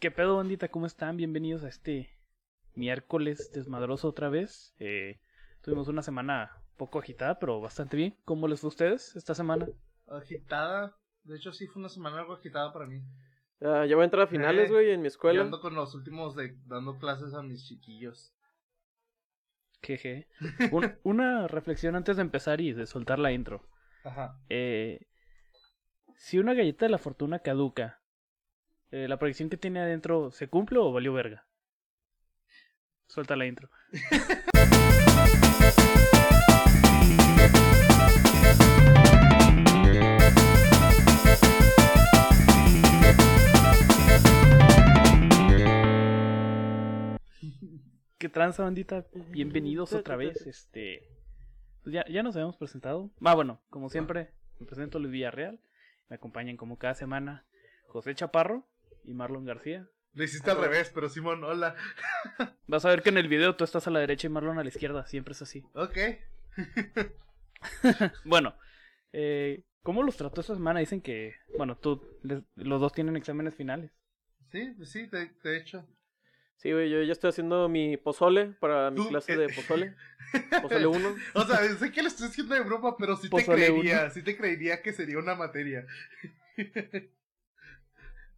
¿Qué pedo, bandita? ¿Cómo están? Bienvenidos a este miércoles desmadroso otra vez. Eh, tuvimos una semana poco agitada, pero bastante bien. ¿Cómo les fue a ustedes esta semana? Agitada. De hecho, sí fue una semana algo agitada para mí. Ya, ya voy a entrar a finales, Eh, güey, en mi Yo escuela. ando con los últimos de dando clases a mis chiquillos. Jeje. Un- una reflexión antes de empezar y de soltar la intro. Ajá. Eh, si una galleta de la fortuna caduca, eh, ¿la proyección que tiene adentro se cumple o valió verga? Suelta la intro. ¿Qué tranza, bandita? Bienvenidos otra vez. Este. pues ya, ya nos habíamos presentado. Ah, bueno, como siempre, me presento Luis Villarreal. Me acompañan como cada semana José Chaparro y Marlon García. Lo hiciste al revés, pero Simón, hola. Vas a ver que en el video tú estás a la derecha y Marlon a la izquierda. Siempre es así. Ok. Bueno, eh, ¿cómo los trató esta semana? Dicen que, bueno, tú, les- los dos tienen exámenes finales. Sí, pues sí, de, de hecho. Sí, güey, yo ya estoy haciendo mi pozole para mi Tú, clase eh, de pozole. Pozole 1. O sea, sé que lo estoy haciendo de broma, pero sí te creería, sí te creería que sería una materia.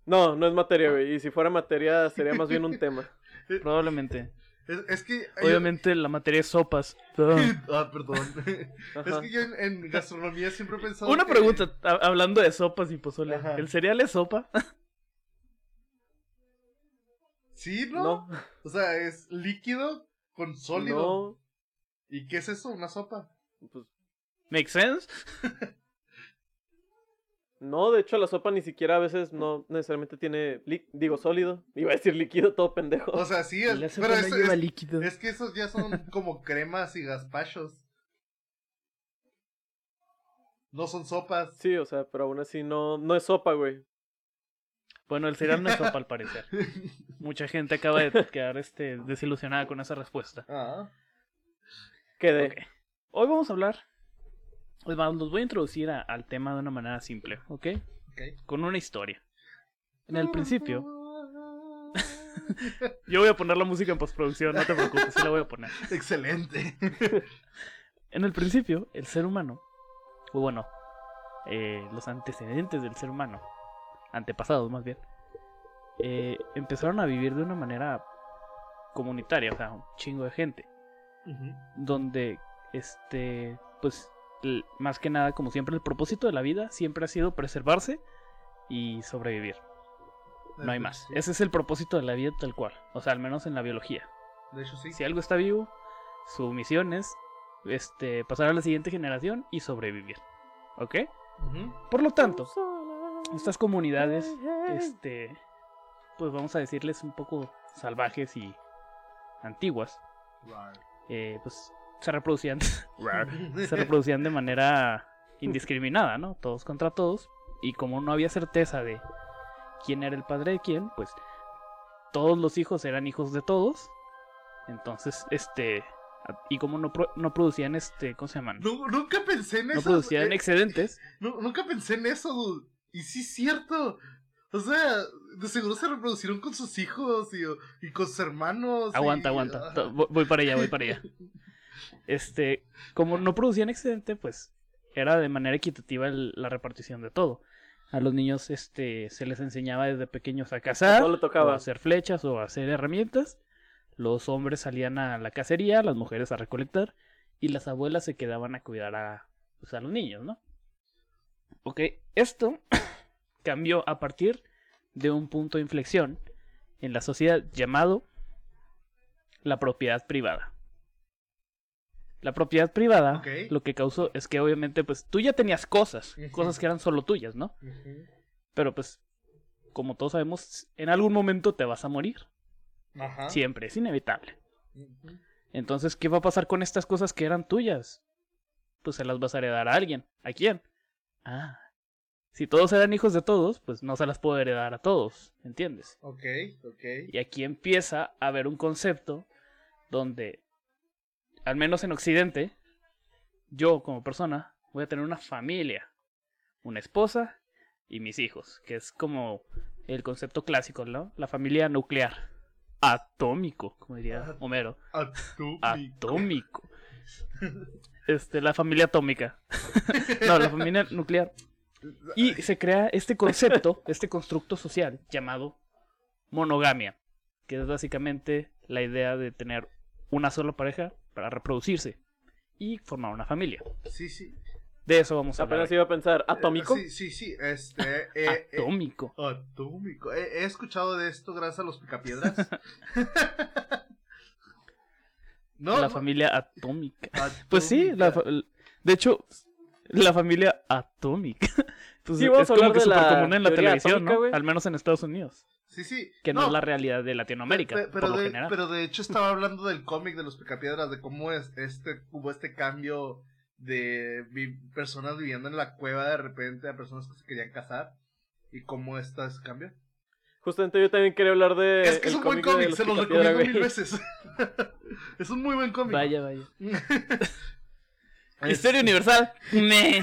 No, no es materia, güey. Y si fuera materia, sería más bien un tema. Probablemente. Es, es que... Obviamente la materia es sopas. Ah, perdón. Es que yo en, en gastronomía siempre he pensado Una que- pregunta, hablando de sopas y pozole. Ajá. ¿El cereal es sopa? Sí, ¿no? No, O sea, es líquido con sólido. no. ¿Y qué es eso? ¿Una sopa? Pues, ¿Make sense? No, de hecho, la sopa ni siquiera a veces no necesariamente tiene. Digo, sólido. Iba a decir líquido, todo pendejo. O sea, sí, es, La sopa pero no es, lleva es- líquido. es que esos ya son como cremas y gazpachos. No son sopas. Sí, o sea, pero aún así no, no es sopa, güey. Bueno, el cereal no es sopa al parecer. Mucha gente acaba de quedar este, desilusionada con esa respuesta. Ah. Quedé. Ok. Hoy vamos a hablar. Pues los voy a introducir a- al tema de una manera simple, ¿ok? Con una historia. En el principio, yo voy a poner la música en postproducción, no te preocupes, sí la voy a poner. Excelente. En el principio, el ser humano, o bueno, eh, los antecedentes del ser humano, antepasados más bien, eh, empezaron a vivir de una manera comunitaria, o sea, un chingo de gente. Donde este pues más que nada como siempre el propósito de la vida siempre ha sido preservarse y sobrevivir. No hay más. ese es el propósito de la vida tal cual. O sea al menos en la biología. De hecho, sí. si algo está vivo su misión es este pasar a la siguiente generación y sobrevivir. ¿ok? Por lo tanto estas comunidades este pues vamos a decirles un poco salvajes y antiguas. Eh, pues se reproducían se reproducían de manera indiscriminada, ¿no? Todos contra todos. Y como no había certeza de quién era el padre de quién, pues todos los hijos eran hijos de todos. Entonces, este. Y como no, pro- no producían este. ¿Cómo se llaman? Nu- nunca pensé en No eso. producían eh, excedentes. nu- nunca pensé en eso, dude. Y sí es cierto. O sea, de seguro se reproducieron con sus hijos y, y con sus hermanos. y- Aguanta, aguanta. Voy voy para allá, voy para allá. Este. Como no producían excedente, pues. Era de manera equitativa el- la repartición de todo. A los niños, este. Se les enseñaba desde pequeños a cazar. Todo le tocaba. o a hacer flechas o a hacer herramientas. Los hombres salían a la cacería, las mujeres a recolectar y las abuelas se quedaban a cuidar a, pues, a los niños, ¿no? Ok, esto cambió a partir de un punto de inflexión en la sociedad llamado la propiedad privada. La propiedad privada lo que causó es que obviamente pues tú ya tenías cosas, cosas que eran solo tuyas, ¿no? Pero pues, como todos sabemos, en algún momento te vas a morir. Ajá. Siempre, es inevitable. Entonces, ¿qué va a pasar con estas cosas que eran tuyas? Pues se las vas a heredar a alguien. ¿A quién? Ah. Si todos eran hijos de todos, pues no se las puedo heredar a todos, ¿entiendes? Ok, ok. Y aquí empieza a haber un concepto donde, al menos en Occidente, yo como persona voy a tener una familia, una esposa y mis hijos, que es como el concepto clásico, ¿no? La familia nuclear. Atómico, como diría Homero. Atómico. Atómico. Este, la familia atómica. no, la familia nuclear. Y se crea este concepto, este constructo social llamado monogamia, que es básicamente la idea de tener una sola pareja para reproducirse y formar una familia. Sí, sí. De eso vamos a hablar. Apenas iba a pensar, ¿atómico? Sí, sí, sí. Este. eh, eh, Atómico. Atómico. He, he escuchado de esto gracias a los picapiedras. no, la no, familia atómica. Pues sí, la de hecho, la familia atómica. Pues Sí, vamos es a como que súper común en la televisión, atómica, ¿no? Al menos en Estados Unidos. Sí, sí. Que no, es la realidad de Latinoamérica, Pe- pe- pero, por lo de, general. pero de hecho estaba hablando del cómic de los picapiedras, de cómo es este hubo este cambio de vi- personas viviendo en la cueva de repente a personas que se querían casar y cómo está ese cambio. Justamente yo también quería hablar de. es que es un buen cómic se los recomiendo mil veces. es un muy buen cómic. Vaya, vaya. Historia universal. Me.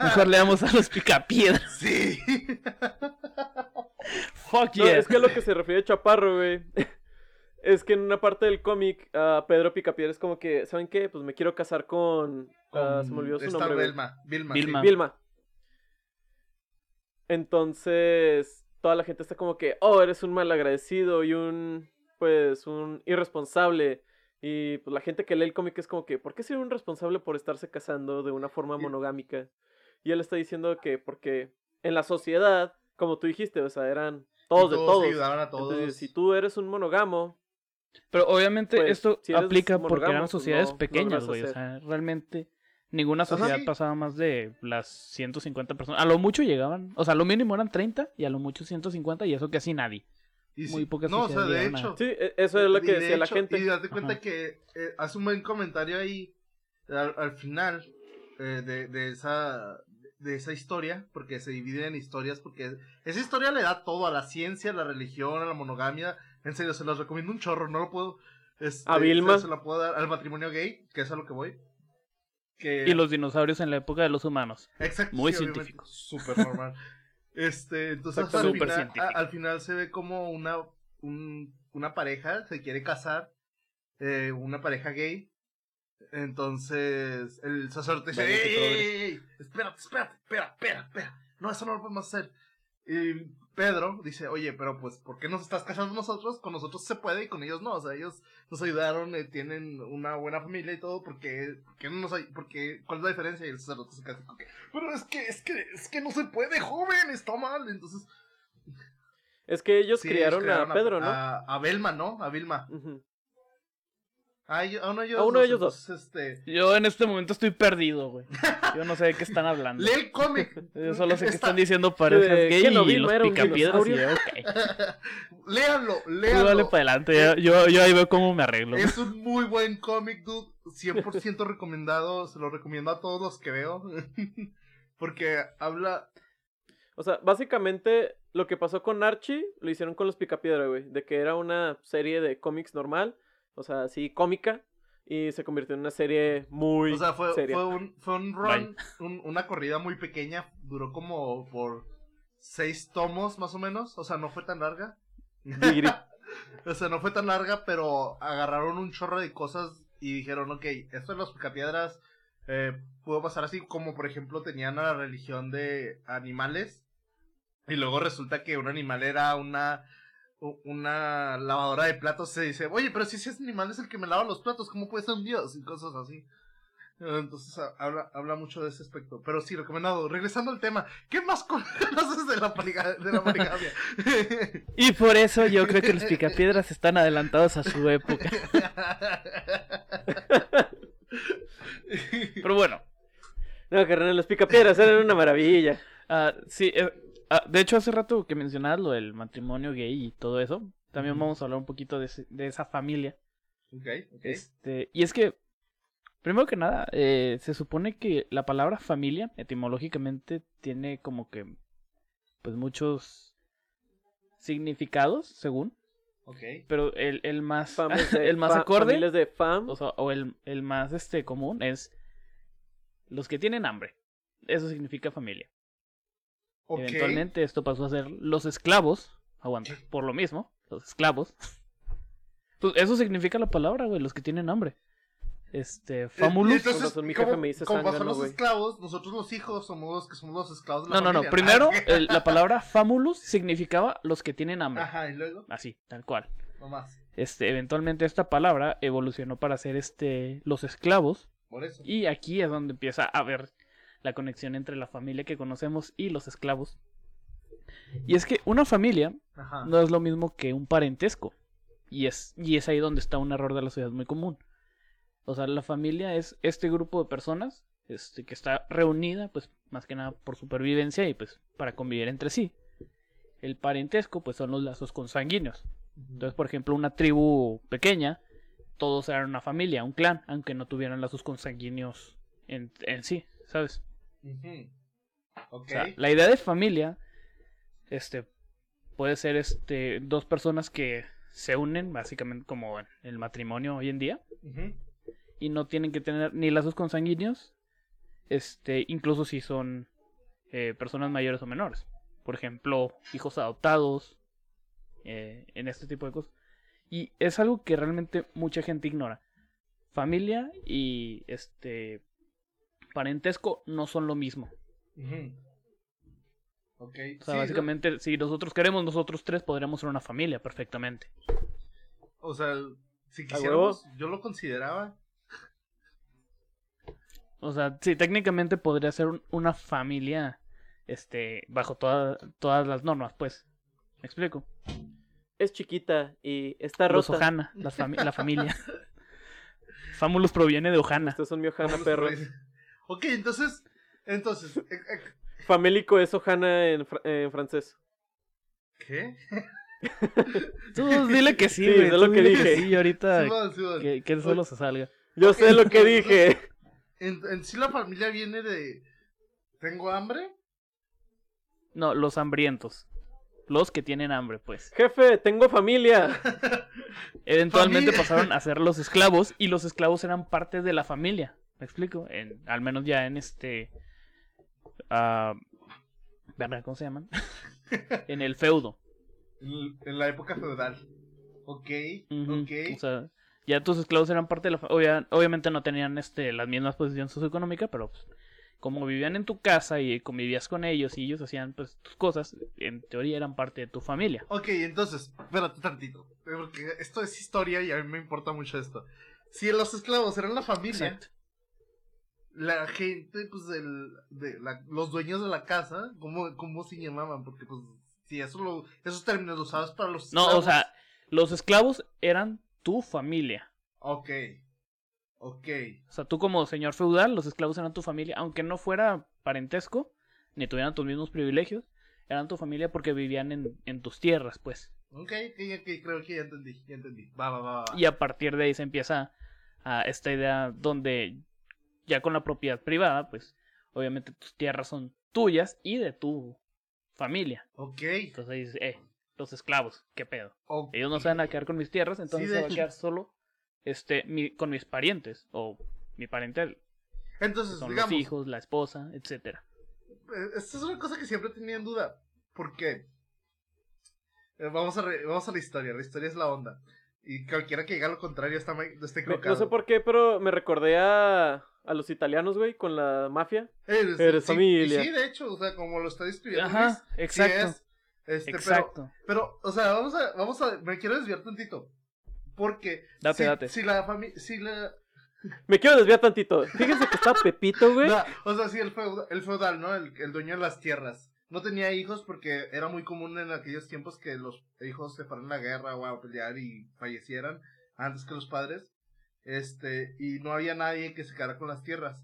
Mejor leamos a los picapiedras. Sí. Fuck No, yeah. es que a lo que se refiere Chaparro, güey. Es que en una parte del cómic, Pedro Picapiedra es como que, ¿saben qué? Pues me quiero casar con. ah, se me olvidó su nombre. Vilma. Vilma. Vilma. sí. Vilma. Entonces, toda la gente está como que, oh, eres un malagradecido y un, pues, un irresponsable. Y pues la gente que lee el cómic es como que, ¿por qué ser un responsable por estarse casando de una forma monogámica? Y él está diciendo que porque en la sociedad, como tú dijiste, o sea, eran todos de se todos. ayudaban a todos. Entonces, si tú eres un monógamo, Pero obviamente Pues, esto si aplica porque eran pues, sociedades no- pequeñas, güey. O sea, realmente ninguna sociedad sí. pasaba más de las 150 personas. A lo mucho llegaban, o sea, a lo mínimo eran 30 y a lo mucho 150 y eso casi nadie. Y muy sí- pocas No, o sea, de hecho. sí, e- eso es lo que de decía la hecho- gente. Y date cuenta Ajá. que eh, hace un buen comentario ahí al, al final eh, de, de esa de esa historia, porque se divide en historias, porque esa historia le da todo a la ciencia, a la religión, a la monogamia. En serio, se los recomiendo un chorro, no lo puedo. este, A Vilma. Se, se la puedo dar al matrimonio gay, que es a lo que voy. Que, Y los dinosaurios en la época de los humanos. Exacto, Muy sí, científicos. Súper normal. este, entonces al final, a- al final se ve como una, un- una pareja se quiere casar, eh, una pareja gay. Entonces el sacerdote dice, ¡Ey, ey, ey! espérate, espérate, espera, espera, espera! No, eso no lo podemos hacer. Y Pedro dice, oye, pero pues, ¿por qué nos estás casando nosotros? Con nosotros se puede y con ellos no. O sea, ellos nos ayudaron, eh, tienen una buena familia y todo, porque, porque no nos ay- porque, ¿cuál es la diferencia? Y el sacerdote se casa que, pero es que, es que, es que no se puede, joven, está mal. Entonces, Es que ellos sí, criaron, ellos a Pedro, ¿no? A, a Belma, ¿no? A Vilma. A, uno de ellos, A uno de ellos dos. Este, Yo en este momento estoy perdido, güey. Yo no sé de qué están hablando. lee el cómic. Yo solo sé que Está- están diciendo parejas de gay que no y Vilma los picapiedras y dinosaurio. yo, ok. Léanlo, Tú léanlo. dale para adelante, yo, yo, yo ahí veo cómo me arreglo. Es un muy buen cómic, dude. 100% recomendado. Se lo recomiendo a todos los que veo. Porque habla. O sea, básicamente lo que pasó con Archie lo hicieron con los Picapiedra, güey. De que era una serie de cómics normal, o sea, así cómica, y se convirtió en una serie muy O sea, fue, seria. fue un, fue un run, un- una corrida muy pequeña. Duró como por seis tomos, más o menos. O sea, no fue tan larga. O sea, no fue tan larga, pero agarraron un chorro de cosas y dijeron, ok, esto de los picapiedras eh, pudo pasar así, como por ejemplo tenían a la religión de animales. Y luego resulta que un animal era una una lavadora de platos. Se dice, oye, pero si ese animal es el que me lava los platos, ¿cómo puede ser un dios? Y cosas así. Entonces ha- habla, habla mucho de ese aspecto. Pero sí, recomendado. Regresando al tema, ¿qué más conoces de la, poliga- de la poligamia? Y por eso yo creo que los picapiedras están adelantados a su época. Pero bueno, No, carnal, los Picapiedras eran una maravilla. ah, sí, eh, ah, de hecho hace rato que mencionabas lo del matrimonio gay y todo eso, también vamos a hablar un poquito de, ese- de esa familia. ok, ok. Este, y es que, primero que nada, eh, se supone que la palabra familia, etimológicamente, tiene como que, pues muchos significados, según, Ok. pero el, el más, Fam es de el más fa- acorde, familias de fam. o, sea, o el, el más este común es los que tienen hambre. Eso significa familia. Eventualmente esto pasó a ser los esclavos aguanta. Por lo mismo, los esclavos. Pues eso significa la palabra, güey, los que tienen hambre. Este, Y famulus. entonces, mi jefe como, me dice como pasó los esclavos, nosotros los hijos somos los que somos los esclavos de la No, no, no. Primero, el- la palabra famulus significaba los que tienen hambre. Ajá, y luego, Así, tal cual. nomás. Este, eventualmente esta palabra evolucionó para ser este, los esclavos. Por eso. Y aquí es donde empieza a ver la conexión entre la familia que conocemos y los esclavos. Y es que una familia Ajá. no es lo mismo que un parentesco. Y es, y es ahí donde está un error de la sociedad muy común. O sea, la familia es este grupo de personas este, que está reunida, pues más que nada por supervivencia y pues para convivir entre sí. El parentesco, pues son los lazos consanguíneos. Entonces, por ejemplo, una tribu pequeña, todos eran una familia, un clan, aunque no tuvieran lazos consanguíneos en, en sí, ¿sabes? O sea, la idea de familia, este, puede ser este, dos personas que se unen, básicamente como en el matrimonio hoy en día, y no tienen que tener ni lazos consanguíneos, este, incluso si son eh, personas mayores o menores. Por ejemplo, hijos adoptados, eh, en este tipo de cosas. Y es algo que realmente mucha gente ignora. Familia y este parentesco no son lo mismo. Ujú. Ok. O sea, sí, básicamente, si nosotros queremos, nosotros tres podríamos ser una familia perfectamente. O sea, si ¿A quisiéramos, yo lo consideraba. O sea, sí, técnicamente podría ser un- una familia, este, bajo toda- todas las normas, pues. ¿Me explico? Es chiquita y está Los rota. Ojana, las fami- la familia. Famulus proviene de Ojana. Estos son mi Ojana, perros. Ok, entonces, entonces, eh, eh, Famélico es Ojana en, fr- en francés. ¿qué? Tú dile que sí, Sí, güey. es lo que dile dije. sí, ahorita que, que él solo se salga. Yo sé lo que dije. En, en sí la familia viene de... ¿Tengo hambre? No, los hambrientos. Los que tienen hambre, pues. Jefe, tengo familia. Eventualmente Familia. pasaron a ser los esclavos y los esclavos eran parte de la familia. ¿Me explico? En, al menos ya en este... ¿Verdad? ¿Cómo se llaman? en el feudo. En, la época feudal. Ok, ok. O sea, ya tus esclavos eran parte de la familia. obviamente no tenían este, las mismas posiciones socioeconómicas, pero pues, como vivían en tu casa y convivías con ellos y ellos hacían pues tus cosas, en teoría eran parte de tu familia. Ok, entonces, espérate tantito. eh, Porque esto es historia y a mí me importa mucho esto. Si los esclavos eran la familia, Exacto. La gente, pues, del, de la- los dueños de la casa, ¿cómo, ¿cómo se llamaban? Porque, pues, si eso lo, esos términos los usabas para los No, o esclavos. sea, los esclavos eran tu familia. Ok, ok. O sea, tú como señor feudal, los esclavos eran tu familia, aunque no fuera parentesco, ni tuvieran tus mismos privilegios, eran tu familia porque vivían en, en tus tierras, pues. Ok, ok, ok, creo que ya entendí, ya entendí. Va, va, va, va. Y a partir de ahí se empieza a esta idea donde ya con la propiedad privada, pues obviamente tus tierras son tuyas y de tu familia. Ok, Entonces ahí dices, eh, los esclavos, qué pedo. Ellos no se van a quedar con mis tierras, entonces de se va a quedar solo este, mi- con mis parientes o mi parentel, Entonces, son digamos, los hijos, la esposa, etcétera. Eh, Esta es una cosa que siempre tenía en duda. ¿Por qué? Eh, vamos, a re- vamos a la historia. La historia es la onda. Y cualquiera que diga lo contrario está, está no sé por qué, pero me recordé a, a los italianos, güey, con la mafia. Eres, Eres sí, familia. y Sí, de hecho, o sea, como lo está describiendo. Ajá, Luis, sí exacto. es. Este, Exacto. Pero, pero, o sea, vamos a, vamos a, me quiero desviar tantito. Porque, Date, si, date. si la familia, si la, Me quiero desviar tantito. Fíjense que está Pepito, güey. No, o sea, sí, el feudal, el feudal ¿no? El, el dueño de las tierras. No tenía hijos porque era muy común en aquellos tiempos que los hijos se fueran a la guerra o a pelear y fallecieran antes que los padres. Este, y no había nadie que se quedara con las tierras.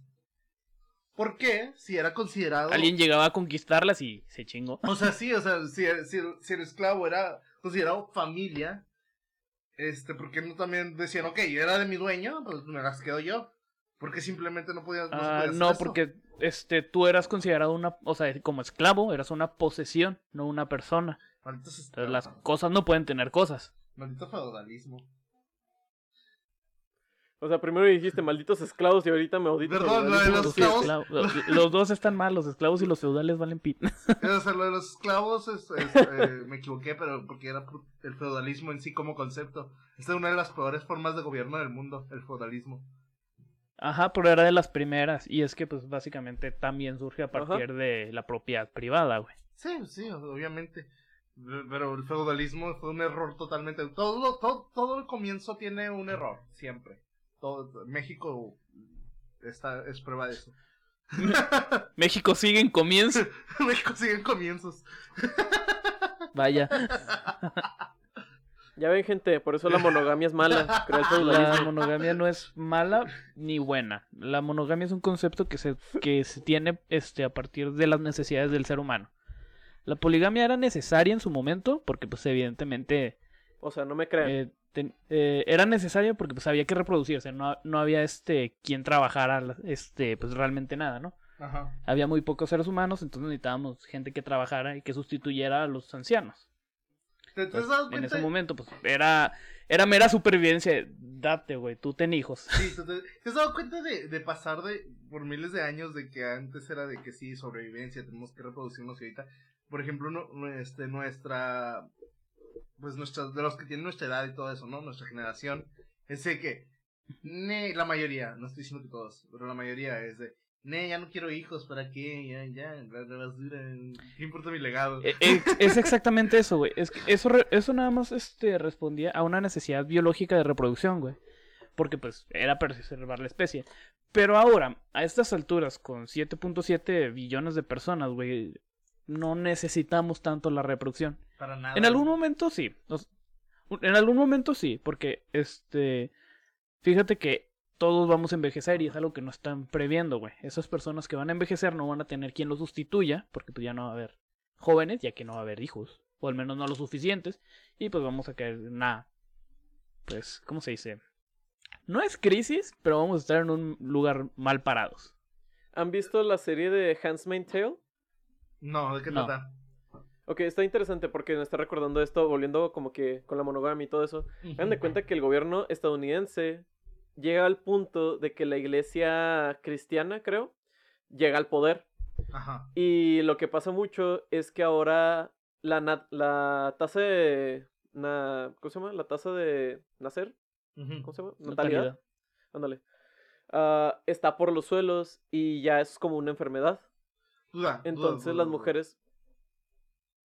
¿Por qué? Si era considerado. Alguien llegaba a conquistarlas y se chingó. O sea, sí, o sea, si, si, si el esclavo era considerado familia, este, porque no también decían, ok, era de mi dueño, pues me las quedo yo. Porque simplemente no podías. No, Ah, no, eso. porque este, tú eras considerado una, o sea, como esclavo, eras una posesión, no una persona. Malditos Entonces las cosas no pueden tener cosas. Maldito feudalismo. O sea, primero dijiste malditos esclavos y ahorita me audito. Perdón, lo de los esclavos. esclavos- los- los dos están mal, los esclavos y los feudales valen pit. O sea, lo de los esclavos es, es, eh, me equivoqué, pero porque era el feudalismo en sí como concepto. Esta es una de las peores formas de gobierno del mundo, el feudalismo. Ajá, pero era de las primeras. Y es que, pues, básicamente también surge a Ajá. partir de la propiedad privada, güey. Sí, sí, obviamente. Pero el feudalismo fue un error totalmente. Todo, todo, todo el comienzo tiene un error, siempre. Todo, México está, es prueba de eso. México sigue en comienzo. México sigue en comienzos. Vaya, Ya ven, gente, por eso la monogamia es mala. La monogamia no es mala ni buena. La monogamia es un concepto que se, que se tiene este, a partir de las necesidades del ser humano. La poligamia era necesaria en su momento, porque, pues, evidentemente, O sea, no me crean. eh, ten- eh, era necesaria porque, pues, había que reproducirse. No, no había, este, quien trabajara, este, pues, realmente nada, ¿no? Ajá. había muy pocos seres humanos, entonces necesitábamos gente que trabajara y que sustituyera a los ancianos. ¿Te, te Pues, en ese momento, pues era, era mera supervivencia. Date, güey, tú ten hijos. Sí, ¿te, has dado cuenta de, de pasar de por miles de años de que antes era de que sí, sobrevivencia, tenemos que reproducirnos y ahorita, por ejemplo, no, este, nuestra, pues nuestra, de los que tienen nuestra edad y todo eso, ¿no? Nuestra generación, es de que, ne, la mayoría, no estoy diciendo que todos, pero la mayoría es de, ne, ya no quiero hijos, ¿para qué? Ya, ya, la, la basura, ¿qué importa mi legado? Eh, eh, es exactamente eso, güey. Es que eso, eso nada más este, respondía a una necesidad biológica de reproducción, güey. Porque pues era preservar la especie. Pero ahora, a estas alturas, con 7.7 billones de personas, güey, no necesitamos tanto la reproducción. Para nada. En algún momento sí. En algún momento sí, porque este. Fíjate que todos vamos a envejecer y es algo que no están previendo, güey. Esas personas que van a envejecer no van a tener quien los sustituya, porque pues ya no va a haber jóvenes, ya que no va a haber hijos, o al menos no lo suficientes, y pues vamos a caer en una. Pues, ¿cómo se dice? No es crisis, pero vamos a estar en un lugar mal parados. ¿Han visto la serie de Handmaid's Tale? No, ¿de qué No. trata? Ok, está interesante porque me está recordando esto, volviendo como que con la monogamia y todo eso. Hagan de cuenta que el gobierno estadounidense llega al punto de que la iglesia cristiana, creo, llega al poder. Ajá. Y lo que pasa mucho es que ahora la, la tasa de... na- ¿Cómo se llama? La tasa de nacer. ¿Cómo se llama? Natalidad. Natalidad. Ándale. Ah, está por los suelos y ya es como una enfermedad. Duda, Entonces duda, las mujeres...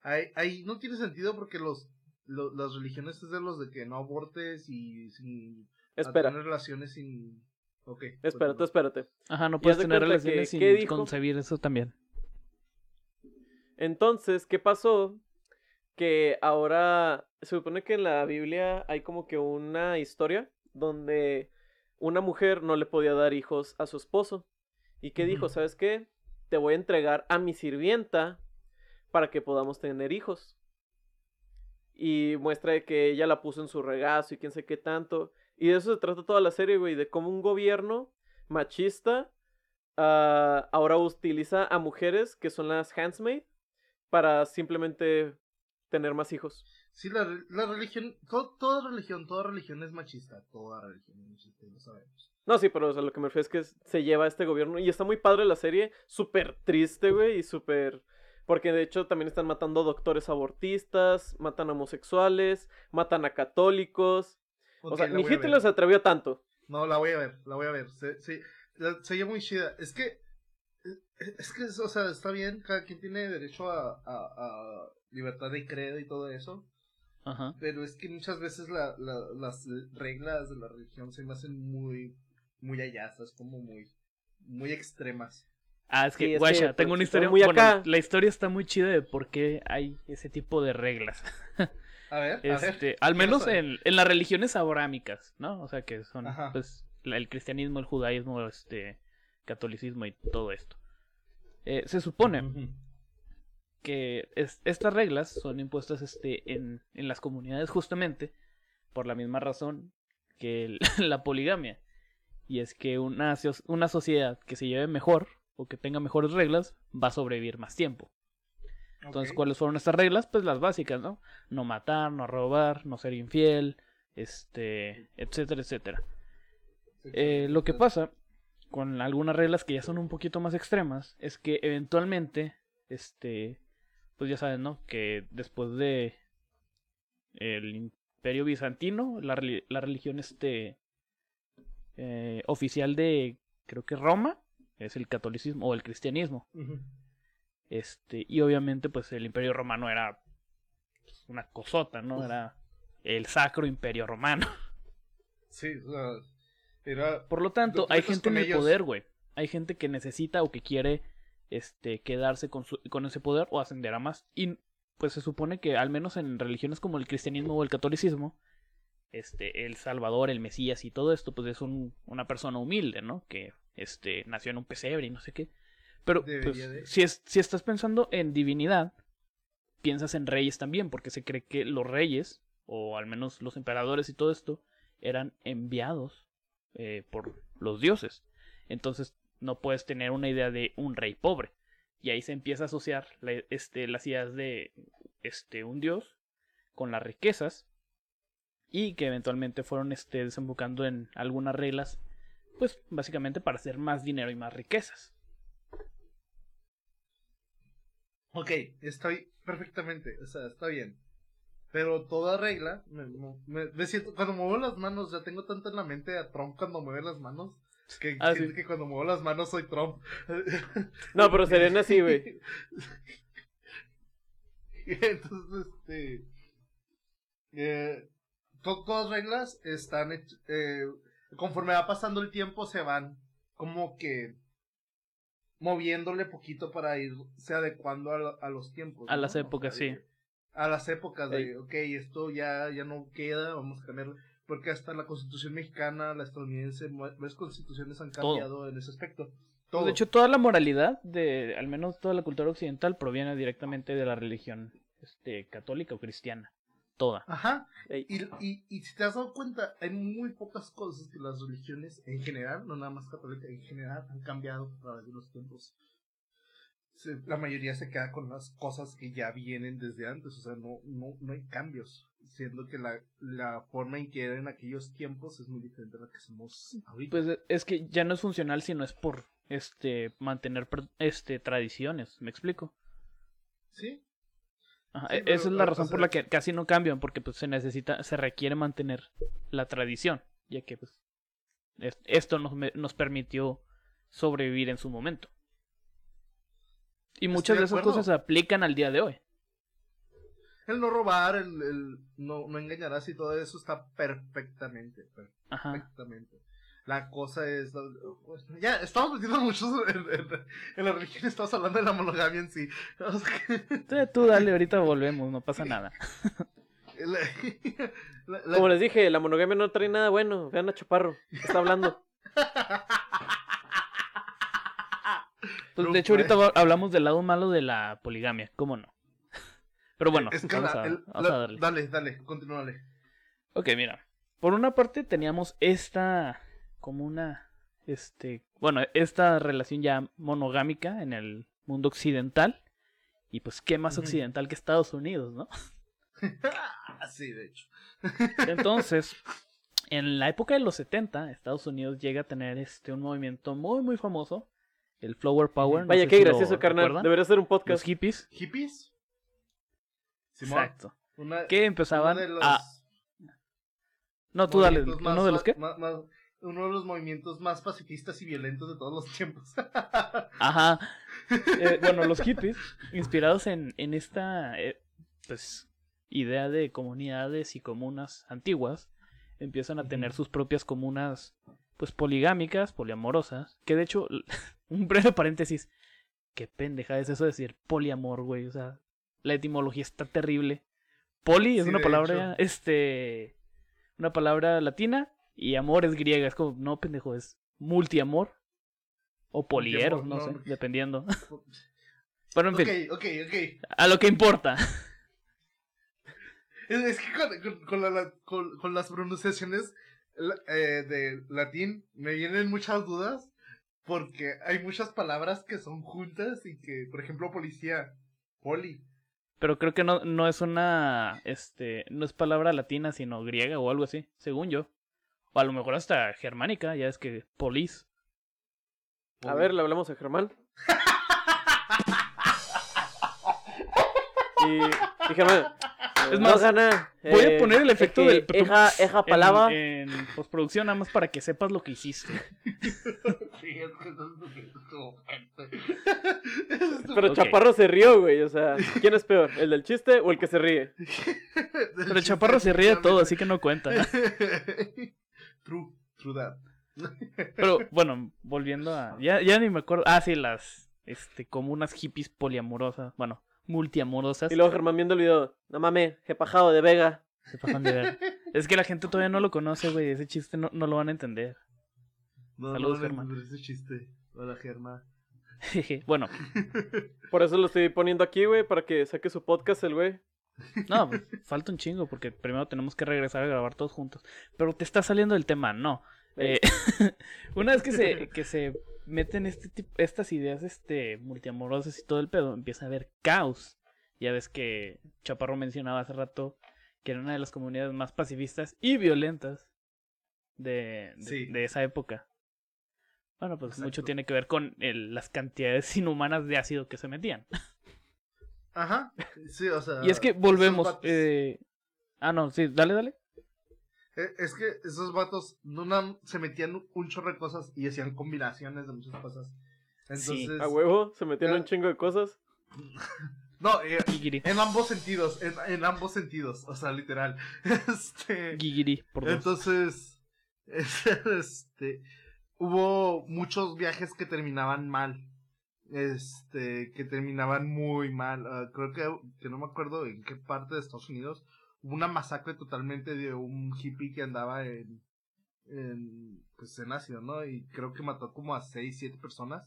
Ahí, ahí no tiene sentido porque los, lo- las religiones es de los de que no abortes y sin Espera, tener relaciones sin ok espérate, espérate. Ajá, no puedes tener que- relaciones sin concebir eso también. Entonces, ¿qué pasó? Que ahora se supone que en la Biblia hay como que una historia donde una mujer no le podía dar hijos a su esposo. ¿Y qué dijo? ¿Sabes qué? Te voy a entregar a mi sirvienta para que podamos tener hijos. Y muestra que ella la puso en su regazo y quién sé qué tanto. Y de eso se trata toda la serie, güey, de cómo un gobierno machista ah, ahora utiliza a mujeres que son las handsmaid para simplemente tener más hijos. Sí la, la religión to- toda religión toda religión es machista toda religión es machista lo sabemos No, sí, pero o sea, lo que me refiero es que se lleva a este gobierno y está muy padre la serie, súper triste, güey, y súper... Porque de hecho también están matando doctores abortistas, matan a homosexuales, matan a católicos. O sea, ni Hitler se atrevió tanto. no la voy a ver la voy a ver se, se, la- se oye muy chida es que eh, es que o sea está bien cada quien tiene derecho a, a, a libertad de credo y todo eso Ajá. Pero es que muchas veces la, la- las reglas de la religión se me hacen muy, muy allasas, como muy, muy extremas. Ah, es que, Sí, es guacha, que, tengo pues, una historia muy bueno, acá. la historia está muy chida de por qué hay ese tipo de reglas. A ver, a Este, ver. al menos en, en las religiones abrámicas, ¿no? O sea, que son Ajá. pues la- el cristianismo, el judaísmo, este catolicismo y todo esto. Eh, se supone. Que es- estas reglas son impuestas este, en, en las comunidades justamente por la misma razón que el- la poligamia. Y es que una, una sociedad que se lleve mejor o que tenga mejores reglas va a sobrevivir más tiempo. Entonces. ¿cuáles fueron estas reglas? Pues las básicas, ¿no? No matar, no robar, no ser infiel, este, etcétera, etcétera. Eh, lo que pasa con algunas reglas que ya son un poquito más extremas es que eventualmente, este, pues ya saben, ¿no? Que después de el Imperio Bizantino, la, la religión este eh, oficial de, creo que Roma, es el catolicismo o el cristianismo. Este, y obviamente, pues el Imperio Romano era pues, una cosota, ¿no? Era el Sacro Imperio Romano. Sí, o sea, era... Por lo tanto, hay gente en el poder, güey. Hay gente que necesita o que quiere este, quedarse con, su, con ese poder o ascender a más. Y pues se supone que al menos en religiones como el cristianismo o el catolicismo, este, el Salvador, el Mesías y todo esto, pues es un, una persona humilde, ¿no? Que este, nació en un pesebre y no sé qué. Pero pues, si, es, si estás pensando en divinidad, piensas en reyes también, porque se cree que los reyes, o al menos los emperadores y todo esto, eran enviados eh, por los dioses. Entonces no puedes tener una idea de un rey pobre. Y ahí se empieza a asociar este, las ideas de este, un dios con las riquezas. Y que eventualmente fueron este, desembocando en algunas reglas. Pues básicamente para hacer más dinero y más riquezas. Ok, estoy perfectamente, o sea, está bien. Pero toda regla, me, siento, cuando muevo las manos, ya tengo tanto en la mente a Trump cuando mueve las manos, que ah, que cuando muevo las manos soy Trump. No, pero serían así, güey. Entonces, este... Eh, todas reglas están... Eh, conforme va pasando el tiempo se van como que moviéndole poquito para irse adecuando a, los tiempos. A las épocas, sí a las épocas de, ok, esto ya, ya no queda, vamos a cambiar, porque hasta la constitución mexicana, la estadounidense, varias constituciones han cambiado en ese aspecto. Todo. De hecho, toda la moralidad de, al menos toda la cultura occidental, proviene directamente de la religión este, católica o cristiana. Toda. Ajá. Y, y, y si te has dado cuenta, hay muy pocas cosas que las religiones en general, no nada más católica, en general han cambiado a través de los tiempos la mayoría se queda con las cosas que ya vienen desde antes, o sea, no, no, no hay cambios, siendo que la, la forma en que era en aquellos tiempos es muy diferente a la que somos ahorita. Pues es que ya no es funcional si no es por este mantener este tradiciones, ¿me explico? Sí. E, esa es la razón por la que casi no cambian, porque pues se necesita, se requiere mantener la tradición, ya que pues esto nos, nos permitió sobrevivir en su momento. Y muchas de, esas cosas se aplican al día de hoy. El no robar, el, el no, no engañarás y todo eso está perfectamente, perfectamente. La cosa es... Pues, ya, estamos metiendo mucho en, la religión, estamos hablando de la monogamia en sí. Tú dale, ahorita volvemos, no pasa nada. Como les dije, la monogamia no trae nada bueno. Vean a Chaparro, está hablando. Pues, de hecho, ahorita hablamos del lado malo de la poligamia, ¿cómo no? Pero bueno, vamos, a, darle. Dale, dale, continúale. Ok, mira. Por una parte teníamos esta como una este, bueno, esta relación ya monogámica en el mundo occidental. Y pues qué más occidental que Estados Unidos, ¿no? sí, de hecho. Entonces, en la época de los 70, Estados Unidos llega a tener este un movimiento muy muy famoso el Flower Power. Vaya, qué gracioso, carnal. Debería ser un podcast. Los hippies. ¿Hippies? Exacto. que empezaban a... No, tú dale. ¿Uno de los qué? uno de los movimientos más pacifistas y violentos de todos los tiempos. Ajá. Eh, bueno, los hippies, inspirados en, en esta eh, pues, idea de comunidades y comunas antiguas, empiezan a tener sus propias comunas pues poligámicas, poliamorosas, que de hecho un breve paréntesis. Qué pendeja es eso de decir poliamor, güey. O sea, la etimología está terrible. Poli es una palabra, este, una palabra latina y amor es griega. Es como, no, pendejo, es multiamor o poliero, no, sé, dependiendo. Pero en fin. Ok, ok, A lo que importa. Es, que con, con, las pronunciaciones eh, de latín me vienen muchas dudas porque hay muchas palabras que son juntas y que, por ejemplo, policía, poli. Pero creo que no, no es una, este, no es palabra latina, sino griega o algo así, según yo. O a lo mejor hasta germánica, ya es que polis. A ver, le hablamos a Germán. y, y Germán, Es no más, gana. voy a eh, poner el efecto es que del- Eja, eja palabra. En, en postproducción, nada más para que sepas lo que hiciste. Sí, es que eso es estuvo fuerte. Eso estuvo- Pero. Chaparro se rió, güey. O sea, ¿quién es peor? ¿El del chiste o el que se ríe? Pero el chaparro se ríe de todo, así que no cuenta. True, true that. Pero bueno, volviendo a. Ya, ya ni me acuerdo. Ah, sí, las. Este, como unas hippies poliamorosas. Bueno, multiamorosas. Y luego Germán viendo el video. No mames, jepajado de Vega. Se pasan de ver. Es que la gente todavía no lo conoce, güey. Ese chiste no, no lo van a entender. No, Saludos, no, no, Germán. ese chiste. Hola, Germán. bueno, Por eso lo estoy poniendo aquí, güey, para que saque su podcast el güey. no, pues, falta un chingo porque primero tenemos que regresar a grabar todos juntos. Pero te está saliendo el tema, no. Eh, una vez que se, que se meten este tipo, estas ideas este, multiamorosas y todo el pedo, empieza a haber caos. Ya ves que Chaparro mencionaba hace rato que era una de las comunidades más pacifistas y violentas de, de, Sí. de esa época. Bueno, pues mucho tiene que ver con el- las cantidades inhumanas de ácido que se metían. Ajá. Sí, o sea. Y es que volvemos. eh, Ah, no, sí, dale, dale. Eh, Es que esos vatos no se metían un chorro de cosas y hacían combinaciones de muchas cosas. Sí. A huevo, se Ah. un chingo de cosas. No, eh, en ambos sentidos. En, en ambos sentidos. O sea, literal. Este. Gigiri, por dos. Entonces, este, hubo muchos viajes que terminaban mal. Este, que terminaban muy mal. Ah, creo que, que no me acuerdo en qué parte de Estados Unidos. Una masacre totalmente de un hippie que andaba en, en, pues en ácido, ¿no? Y creo que mató como a 6, 7 personas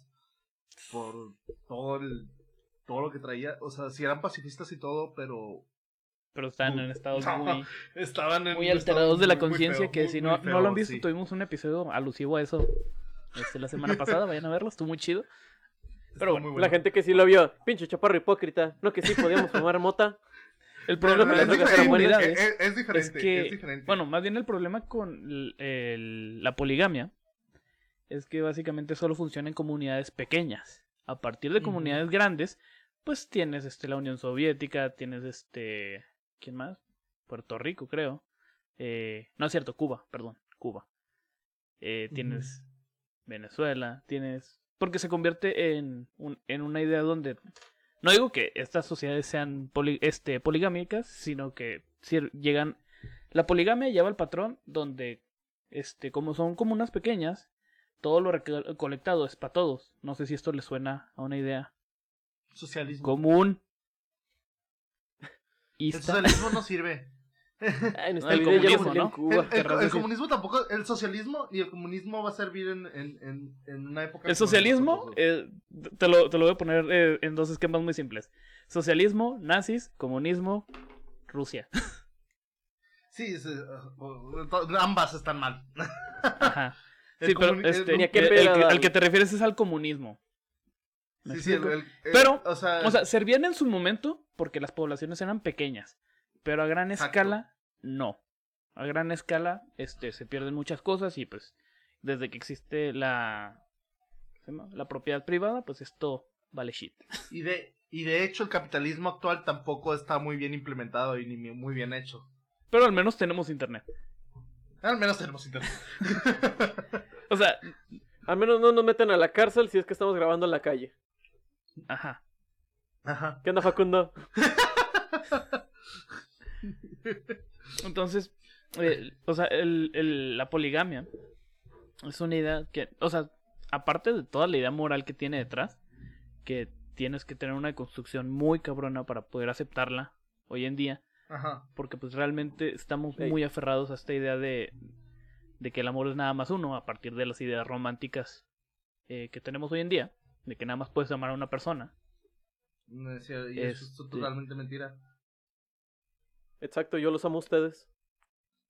por todo el, todo lo que traía. O sea, si eran pacifistas y todo, pero Pero están en estados No, muy, estaban en muy alterados de la conciencia. Que muy- si no, no lo han visto, sí. tuvimos un episodio alusivo a eso este, la semana pasada. Vayan a verlo, estuvo muy chido. Pero Estuvo bueno, muy La gente que sí lo vio. Pinche chaparro hipócrita. No que sí podíamos fumar mota. El problema con las diferente, comunidades es, es diferente, es que, es diferente. bueno, más bien el problema con el- el- la poligamia es que básicamente solo funciona en comunidades pequeñas. A partir de comunidades grandes, pues tienes este la Unión Soviética, tienes este, ¿quién más? Puerto Rico, creo. Eh, no es cierto, Cuba, perdón, Cuba. Eh, tienes Venezuela, tienes, porque se convierte en un- en una idea donde no digo que estas sociedades sean poli- este, poligámicas, sino que si llegan. La poligamia lleva al patrón donde, este, como son comunas pequeñas, todo lo reco- recolectado es para todos. No sé si esto le suena a una idea Socialismo. común. El socialismo no sirve. El idea ya no comunismo. Cuba. El, comunismo tampoco, el socialismo y el comunismo va a servir en, en, en, en una época. El socialismo, eh, te, lo, te lo voy a poner eh, en dos esquemas muy simples. Socialismo, nazis, comunismo, Rusia. Sí, es, eh, ambas están mal. Ajá. Sí, pero este, al que te refieres es al comunismo. ¿Me Sí, sí, el- explico? el- el- Pero, o sea, O sea, servían en su momento porque las poblaciones eran pequeñas, pero a gran Exacto. escala no. A gran escala este se pierden muchas cosas y pues desde que existe la la propiedad privada, pues esto vale shit. y de y de hecho el capitalismo actual tampoco está muy bien implementado y ni muy bien hecho. Pero al menos tenemos internet. Al menos tenemos internet. O sea, Al menos no nos meten a la cárcel si es que estamos grabando en la calle. ajá. Ajá. ¿Qué onda, Facundo? Entonces, eh, o sea, el, el- la poligamia es una idea que, o sea, aparte de toda la idea moral que tiene detrás, que tienes que tener una construcción muy cabrona para poder aceptarla hoy en día, Ajá. porque pues realmente estamos muy aferrados a esta idea de, de que el amor es nada más uno, a partir de las ideas románticas eh, que tenemos hoy en día, de que nada más puedes amar a una persona. No es cierto, y eso es Este- totalmente mentira. Exacto, yo los amo a ustedes.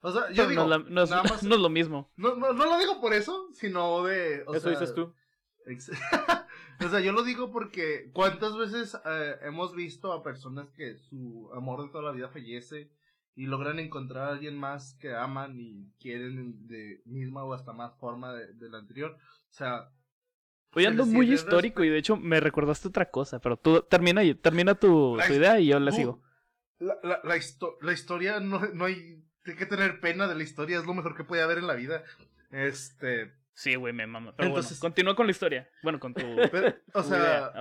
O sea, yo Pero digo, no, es la- no es, nada más- no es lo mismo. no, no, no lo digo por eso, sino de... o Eso sea, dices tú. o sea, yo lo digo porque cuántas veces eh, hemos visto a personas que su amor de toda la vida fallece y logran encontrar a alguien más que aman y quieren de misma o hasta más forma de, de la anterior. O sea, Hoy ando muy histórico y de hecho me recordaste otra cosa, pero tú termina, y- termina tu, tu idea y yo la tú- sigo. La, la, la, histo- la historia no, no hay hay que tener pena de la historia, es lo mejor que puede haber en la vida. Este, Sí, güey, me mama. Pero Entonces- bueno, continúa con la historia. Bueno, con tu, pero, o tu sea, idea.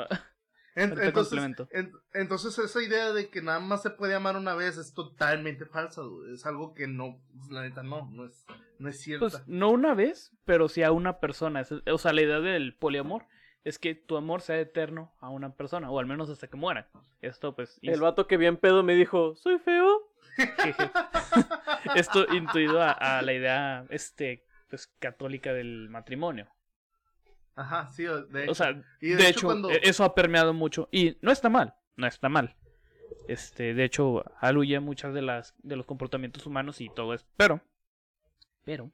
En- ahorita entonces, en- entonces esa idea de que nada más se puede amar una vez es totalmente falsa, dude. es algo que no, la neta no, no es, no es cierta. Pues no una vez, pero sí a una persona. O sea, la idea del poliamor es que tu amor sea eterno a una persona, o al menos hasta que muera. Esto, pues, El vato que bien pedo me dijo, ¿soy feo? Esto intuido a, a la idea este pues católica del matrimonio. Ajá, sí, de hecho. O sea, Y de, de hecho, hecho, cuando- e- eso ha permeado mucho y no está mal, no está mal. Este, de hecho, aluye muchas de las de los comportamientos humanos y todo eso, pero pero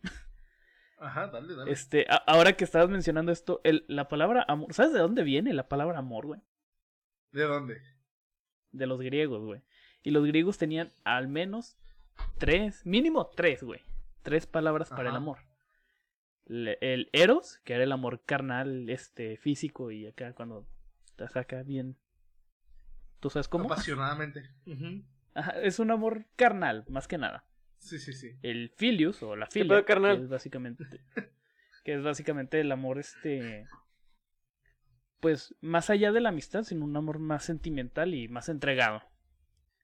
Ajá, dale, dale. este, a- ahora que estabas mencionando esto, el, la palabra amor, ¿sabes de dónde viene la palabra amor, güey? ¿De dónde? De los griegos, güey. Y los griegos tenían al menos tres, mínimo tres, güey. Tres palabras para el amor. Le- el eros, que era el amor carnal, este, físico, y acá cuando te saca bien. ¿Tú sabes cómo? Apasionadamente. Ajá, es un amor carnal, más que nada. Sí, sí, sí. El filius, o la filia, carnal? que es básicamente. que es básicamente el amor, este. Pues más allá de la amistad, sino un amor más sentimental y más entregado.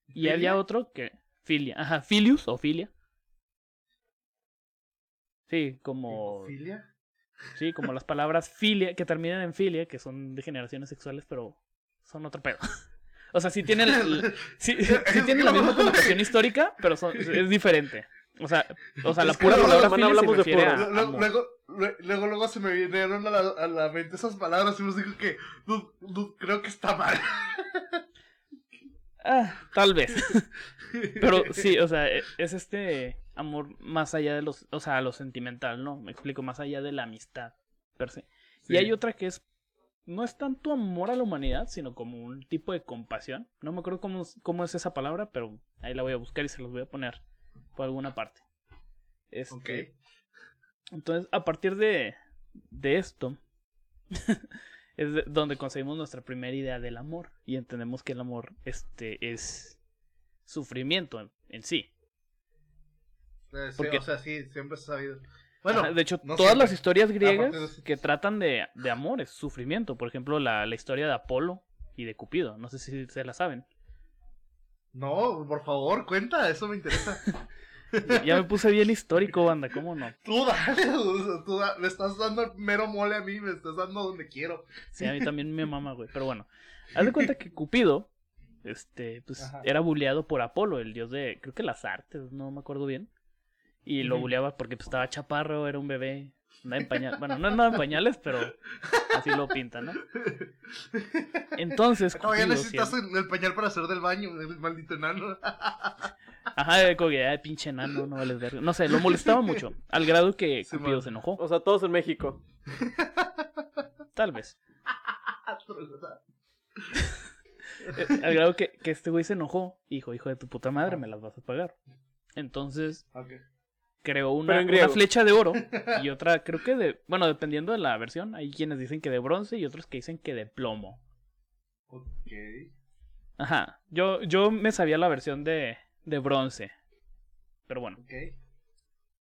Y ¿Filia? había otro que. Filia. Ajá, filius o filia. Sí, como. ¿Filia? Sí, como las palabras filia, que terminan en filia, que son de generaciones sexuales, pero son otro pedo. O sea, sí tienen, el- sí, sí la misma no, connotación histórica, pero son- es diferente. O sea, o sea la Es que pura luego palabra se hablamos de a porro. Luego, luego, lue- luego, luego se me vinieron a la, a la mente esas palabras y me dijo que "Dude, dude, creo que está mal. Ah, tal vez. Pero sí, o sea, e- es este amor más allá de los, o sea, lo sentimental, ¿no? Me explico, más allá de la amistad, per se. Y Sí. hay otra que es, no es tanto amor a la humanidad, sino como un tipo de compasión. No me acuerdo cómo, cómo es esa palabra, pero ahí la voy a buscar y se los voy a poner por alguna parte. Este, Ok. Entonces, a partir de, de esto, es de- donde conseguimos nuestra primera idea del amor. Y entendemos que el amor este, es sufrimiento en, en sí. Eh, sí, porque- O sea, sí, siempre se ha sabido. Bueno, de hecho, no todas siempre. las historias griegas de eso- que tratan de, de amor es sufrimiento. Por ejemplo, la, la historia de Apolo y de Cupido. No sé si se la saben. No, por favor, cuenta, eso me interesa. Ya me puse bien histórico, banda, ¿cómo no? tú dale, tú da- me estás dando mero mole a mí, me estás dando donde quiero. Sí, a mí también me mama, güey. Pero bueno, haz de cuenta que Cupido, este, pues, Ajá. era bulleado por Apolo, el dios de, creo que las artes, no me acuerdo bien. Y lo Ujú. bulleaba porque pues, estaba chaparro, era un bebé, andaba en pañales. Bueno, no andaba en pañales, pero así lo pintan, ¿no? Entonces, Cupido, necesitas sí, el, el pañal para hacer del baño, el maldito enano. ajá, de como que, "Ay, pinche enano, no vales verga. No sé, lo molestaba mucho, al grado que Sí, Cupido man. se enojó, O sea, todos en México. tal vez. Eh, al grado que, que este güey se enojó, hijo, hijo de tu puta madre, me las vas a pagar. Entonces, Ok. Creó una, flecha de oro y otra, creo que de, bueno, dependiendo de la versión, hay quienes dicen que de bronce y otros que dicen que de plomo. Ok. Ajá, yo, yo me sabía la versión de, de bronce. Pero bueno, Ok.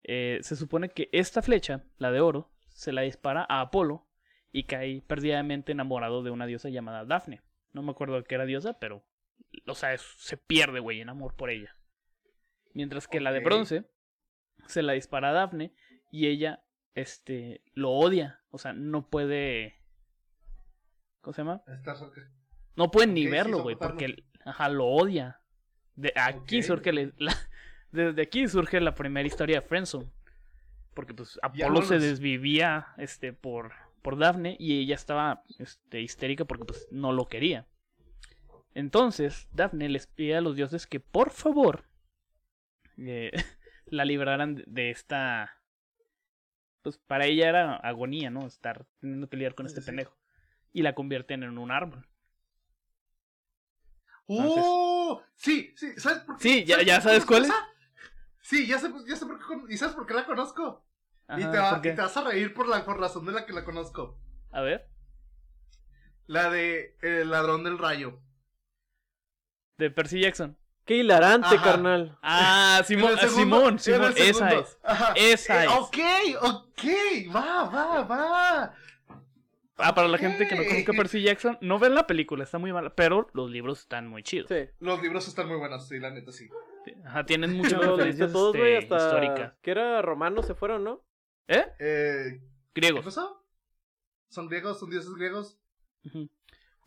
eh, se supone que esta flecha, la de oro, se la dispara a Apolo y cae perdidamente enamorado de una diosa llamada Dafne. No me acuerdo qué era diosa, pero, o sea, es- se pierde, güey, en amor por ella. Mientras que la de bronce se la dispara a Dafne y ella, este, lo odia. O sea, no puede... ¿Cómo se llama? No puede ni verlo, güey, porque ajá, lo odia. De aquí surge la- desde aquí surge la primera historia de Friendzone. Porque pues Apolo se desvivía este por por Daphne y ella estaba este histérica porque pues no lo quería. Entonces, Daphne les pide a los dioses que por favor eh, la libraran de, esta pues para ella era agonía, ¿no? Estar teniendo que lidiar con Sí, este sí. pendejo. Y la convierten en un árbol. Oh, sí, sí, ¿sabes por qué? Sí, ya- ya por qué sabes cuál es. Sí, ya sé, ya sé por qué, ¿y sabes por qué la conozco? y, te y te vas a reír por la por razón de la que la conozco. A ver, La de El ladrón del rayo. de Percy Jackson. Qué hilarante, Ajá. carnal. Ah, Simón, ah, segundo- Simón, Simón, esa es. Ajá. Esa Eh, es. Ok, ok, va, va, va. Ah, para la gente que no conozca Percy Jackson, no ven la película, está muy mala, pero los libros están muy chidos. Sí. Los libros están muy buenos, sí, la neta, sí. Ajá, tienen muchas Yo leíste referencias todos, este, güey, hasta históricas. que era romano se fueron, ¿no? ¿Eh? Eh, ¿Qué Griegos. pasó? ¿Son griegos? ¿Son dioses griegos?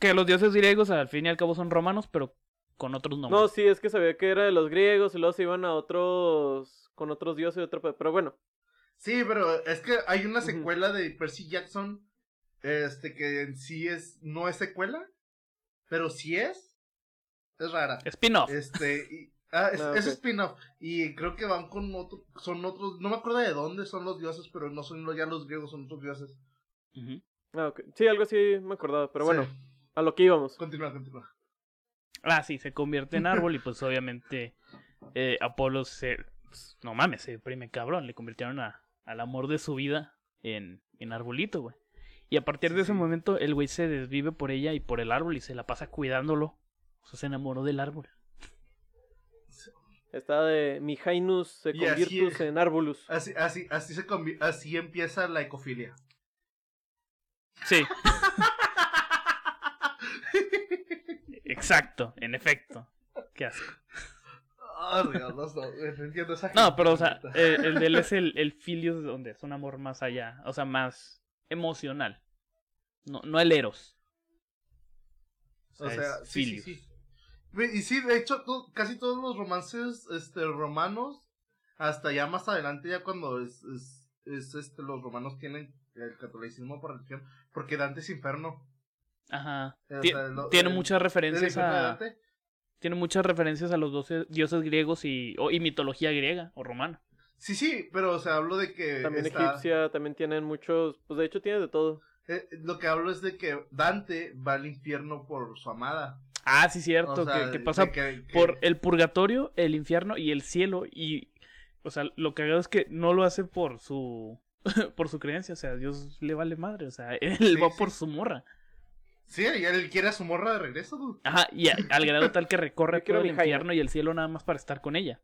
Que los dioses griegos al fin y al cabo son romanos, pero con otros No, nombres. sí, es que sabía que era de los griegos y luego se iban a otros con otros dioses y otro, pe- pero bueno. Sí, pero es que hay una secuela de Percy Jackson, este, que en sí es, no es secuela, pero sí es. Es rara. Spin-off. Este, y, ah, es, Ah, es spin-off. Y creo que van con otro, son otros, no me acuerdo de dónde son los dioses, pero no son ya los griegos, son otros dioses. Ah. Sí, algo así me acordaba, pero bueno, a lo que íbamos. Continúa, continúa. Ah, sí, se convierte en árbol y pues obviamente eh, Apolo se... pues, no mames, se deprime cabrón. Le convirtieron a, al amor de su vida en, en arbolito, güey. Y a partir de ese momento el güey se desvive por ella y por el árbol y se la pasa cuidándolo. O sea, se enamoró del árbol. Está de Mijainus se convirtus en Arbulus. Así, así, así se convi- así empieza la ecofilia. Sí, exacto, en efecto. Qué asco. Ah, Dios, no, esa pero o sea, neta. eh, el de él es el, el filius donde es un amor más allá, o sea, más emocional. No, no el eros. O sea, es sí, sí, filius. sí. Ve, Y sí, de hecho, casi todos los romances este, romanos, hasta ya más adelante, ya cuando es, es, es, este, los romanos tienen el catolicismo por religión, porque Dante es inferno. Ajá. O Ti- sea, lo- tiene el- muchas ¿El referencias a Dante? tiene muchas referencias a los doce- dioses griegos y, o- y mitología griega o romana. Sí, sí, pero o sea, hablo de que También está- egipcia, también tienen muchos, pues de hecho tiene de todo. eh, lo que hablo es de que Dante va al infierno por su amada. Ah, sí, cierto, O sea, que, pasa que- que- por el purgatorio, el infierno y el cielo y o sea, lo que haga es que no lo hace por su por su creencia, o sea, a Dios le vale madre, o sea, él Sí, va sí. por su morra. Sí, y él quiere a su morra de regreso, dude. Ajá, y a- al grado tal que recorre todo el infierno y el cielo nada más para estar con ella.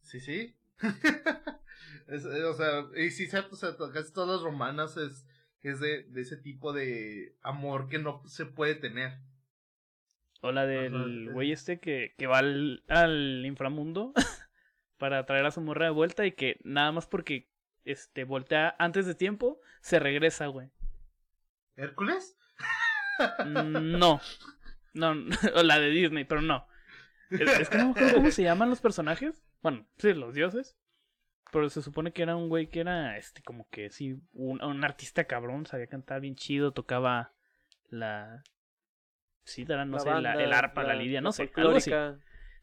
Sí, sí. Es, eh, o sea, y sí, cierto, o sea, casi todas las romanas es, es de, de ese tipo de amor que no se puede tener. O la del Ajá, güey este que, que va al, al inframundo para traer a su morra de vuelta y que nada más porque este voltea antes de tiempo, se regresa, güey. ¿Hércules? No. No, o la de Disney, pero no. Es, es que no me acuerdo cómo se llaman los personajes. Bueno, sí, los dioses. Pero se supone que era un güey que era, este, como que sí, un, un artista cabrón, sabía cantar bien chido, tocaba la... Sí, era, no La sé, la- el arpa, la, lidia, no sé, algo así.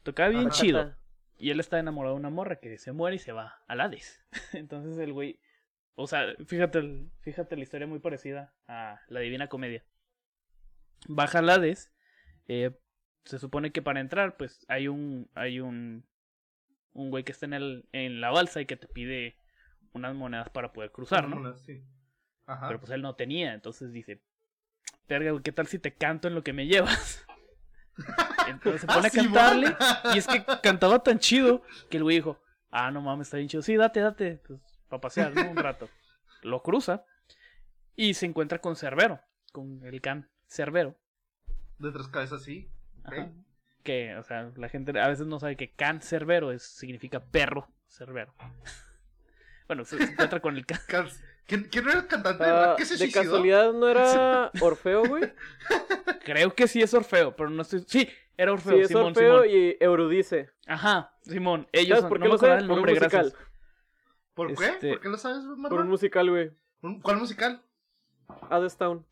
Tocaba bien Ajá. chido. Y él está enamorado de una morra que se muere y se va al Hades. Entonces el güey. O sea, fíjate, fíjate la historia muy parecida a la Divina Comedia. Baja al Hades. eh, se supone que para entrar, pues hay un. hay un. un güey que está en el. en la balsa y que te pide unas monedas para poder cruzar, ¿no? Una, Sí. Ajá. Pero pues él no tenía, entonces dice, verga, güey, ¿qué tal si te canto en lo que me llevas? Entonces se pone Ah, a Simón. cantarle y es que cantaba tan chido que el güey dijo, ah, no mames, está bien chido, sí, date, date, pues, para pasear, ¿no? Un rato. Lo cruza y se encuentra con Cerbero, con el can Cerbero. De tres cabezas, sí. Ajá. Que, o sea, la gente a veces no sabe que can Cerbero es, significa perro Cerbero. bueno, se, se encuentra con el can. Can- ¿Quién, quién era el cantante? Ah, ¿Qué se de suicidó? casualidad no era Orfeo, güey. Creo que sí es Orfeo, pero no estoy. Sí, era Orfeo, Sí, es Simón, Orfeo Simón. y Eurudice. Ajá, Simón. Ellos ¿Sabes son, por no qué me lo sé? el Por un nombre, musical. gracias. ¿Por qué? Este- ¿Por qué lo sabes, Por Marlon? un musical, güey. ¿Un- ¿Cuál musical? Hades Town.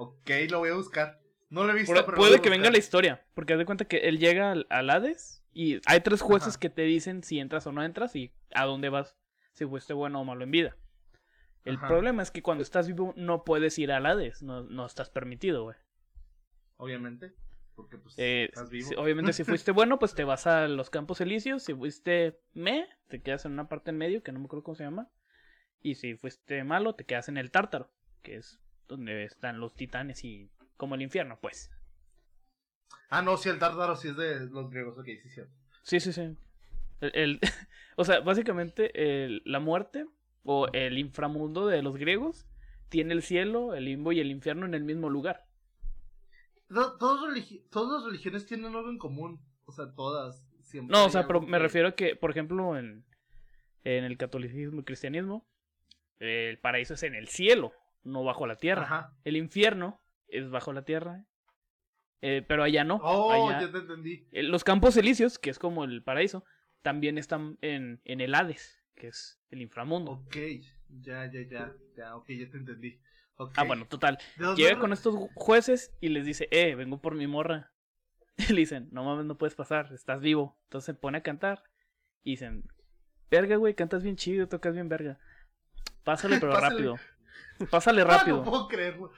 Ok, lo voy a buscar. No lo he visto, Pu- pero puede que venga la historia, porque haz de cuenta que él llega al, al Hades y hay tres jueces Ajá. que te dicen si entras o no entras y a dónde vas, si fuiste bueno o malo en vida. El Ajá. problema es que cuando estás vivo no puedes ir al Hades, no, no estás permitido, güey. Obviamente. Porque pues Eh, estás vivo. si- obviamente si fuiste bueno, pues te vas a los campos elíseos. Si fuiste me, te quedas en una parte en medio que no me acuerdo cómo se llama. Y si fuiste malo, te quedas en el tártaro, que es donde están los titanes y como el infierno, pues. Ah, no, sí, el Tártaro sí es de los griegos, ok, sí, cierto. Sí, sí, sí. El, el- o sea, básicamente el- la muerte o el inframundo de los griegos tiene el cielo, el limbo y el infierno en el mismo lugar. To- todos religi- todas las religiones tienen algo en común. O sea, todas. Siempre No, o sea, pero algo me que- refiero a que, por ejemplo, en, en el catolicismo y cristianismo, el paraíso es en el cielo, no bajo la tierra. Ajá. El infierno es bajo la tierra. eh, pero allá no. Oh, allá- ya te entendí. eh, los campos elíseos, que es como el paraíso, también están en, en el Hades, que es el inframundo. Ok, ya, ya, ya. Ya, ok, ya te entendí. Ah, bueno, total. ¿De dónde Llega con estos jueces y les dice, eh, vengo por mi morra. Y le dicen, no mames, no puedes pasar, estás vivo. Entonces se pone a cantar. Y dicen, verga, güey, cantas bien chido, tocas bien verga. Pásale, pero Pásale. rápido. Pásale Ah, rápido. no puedo creerlo.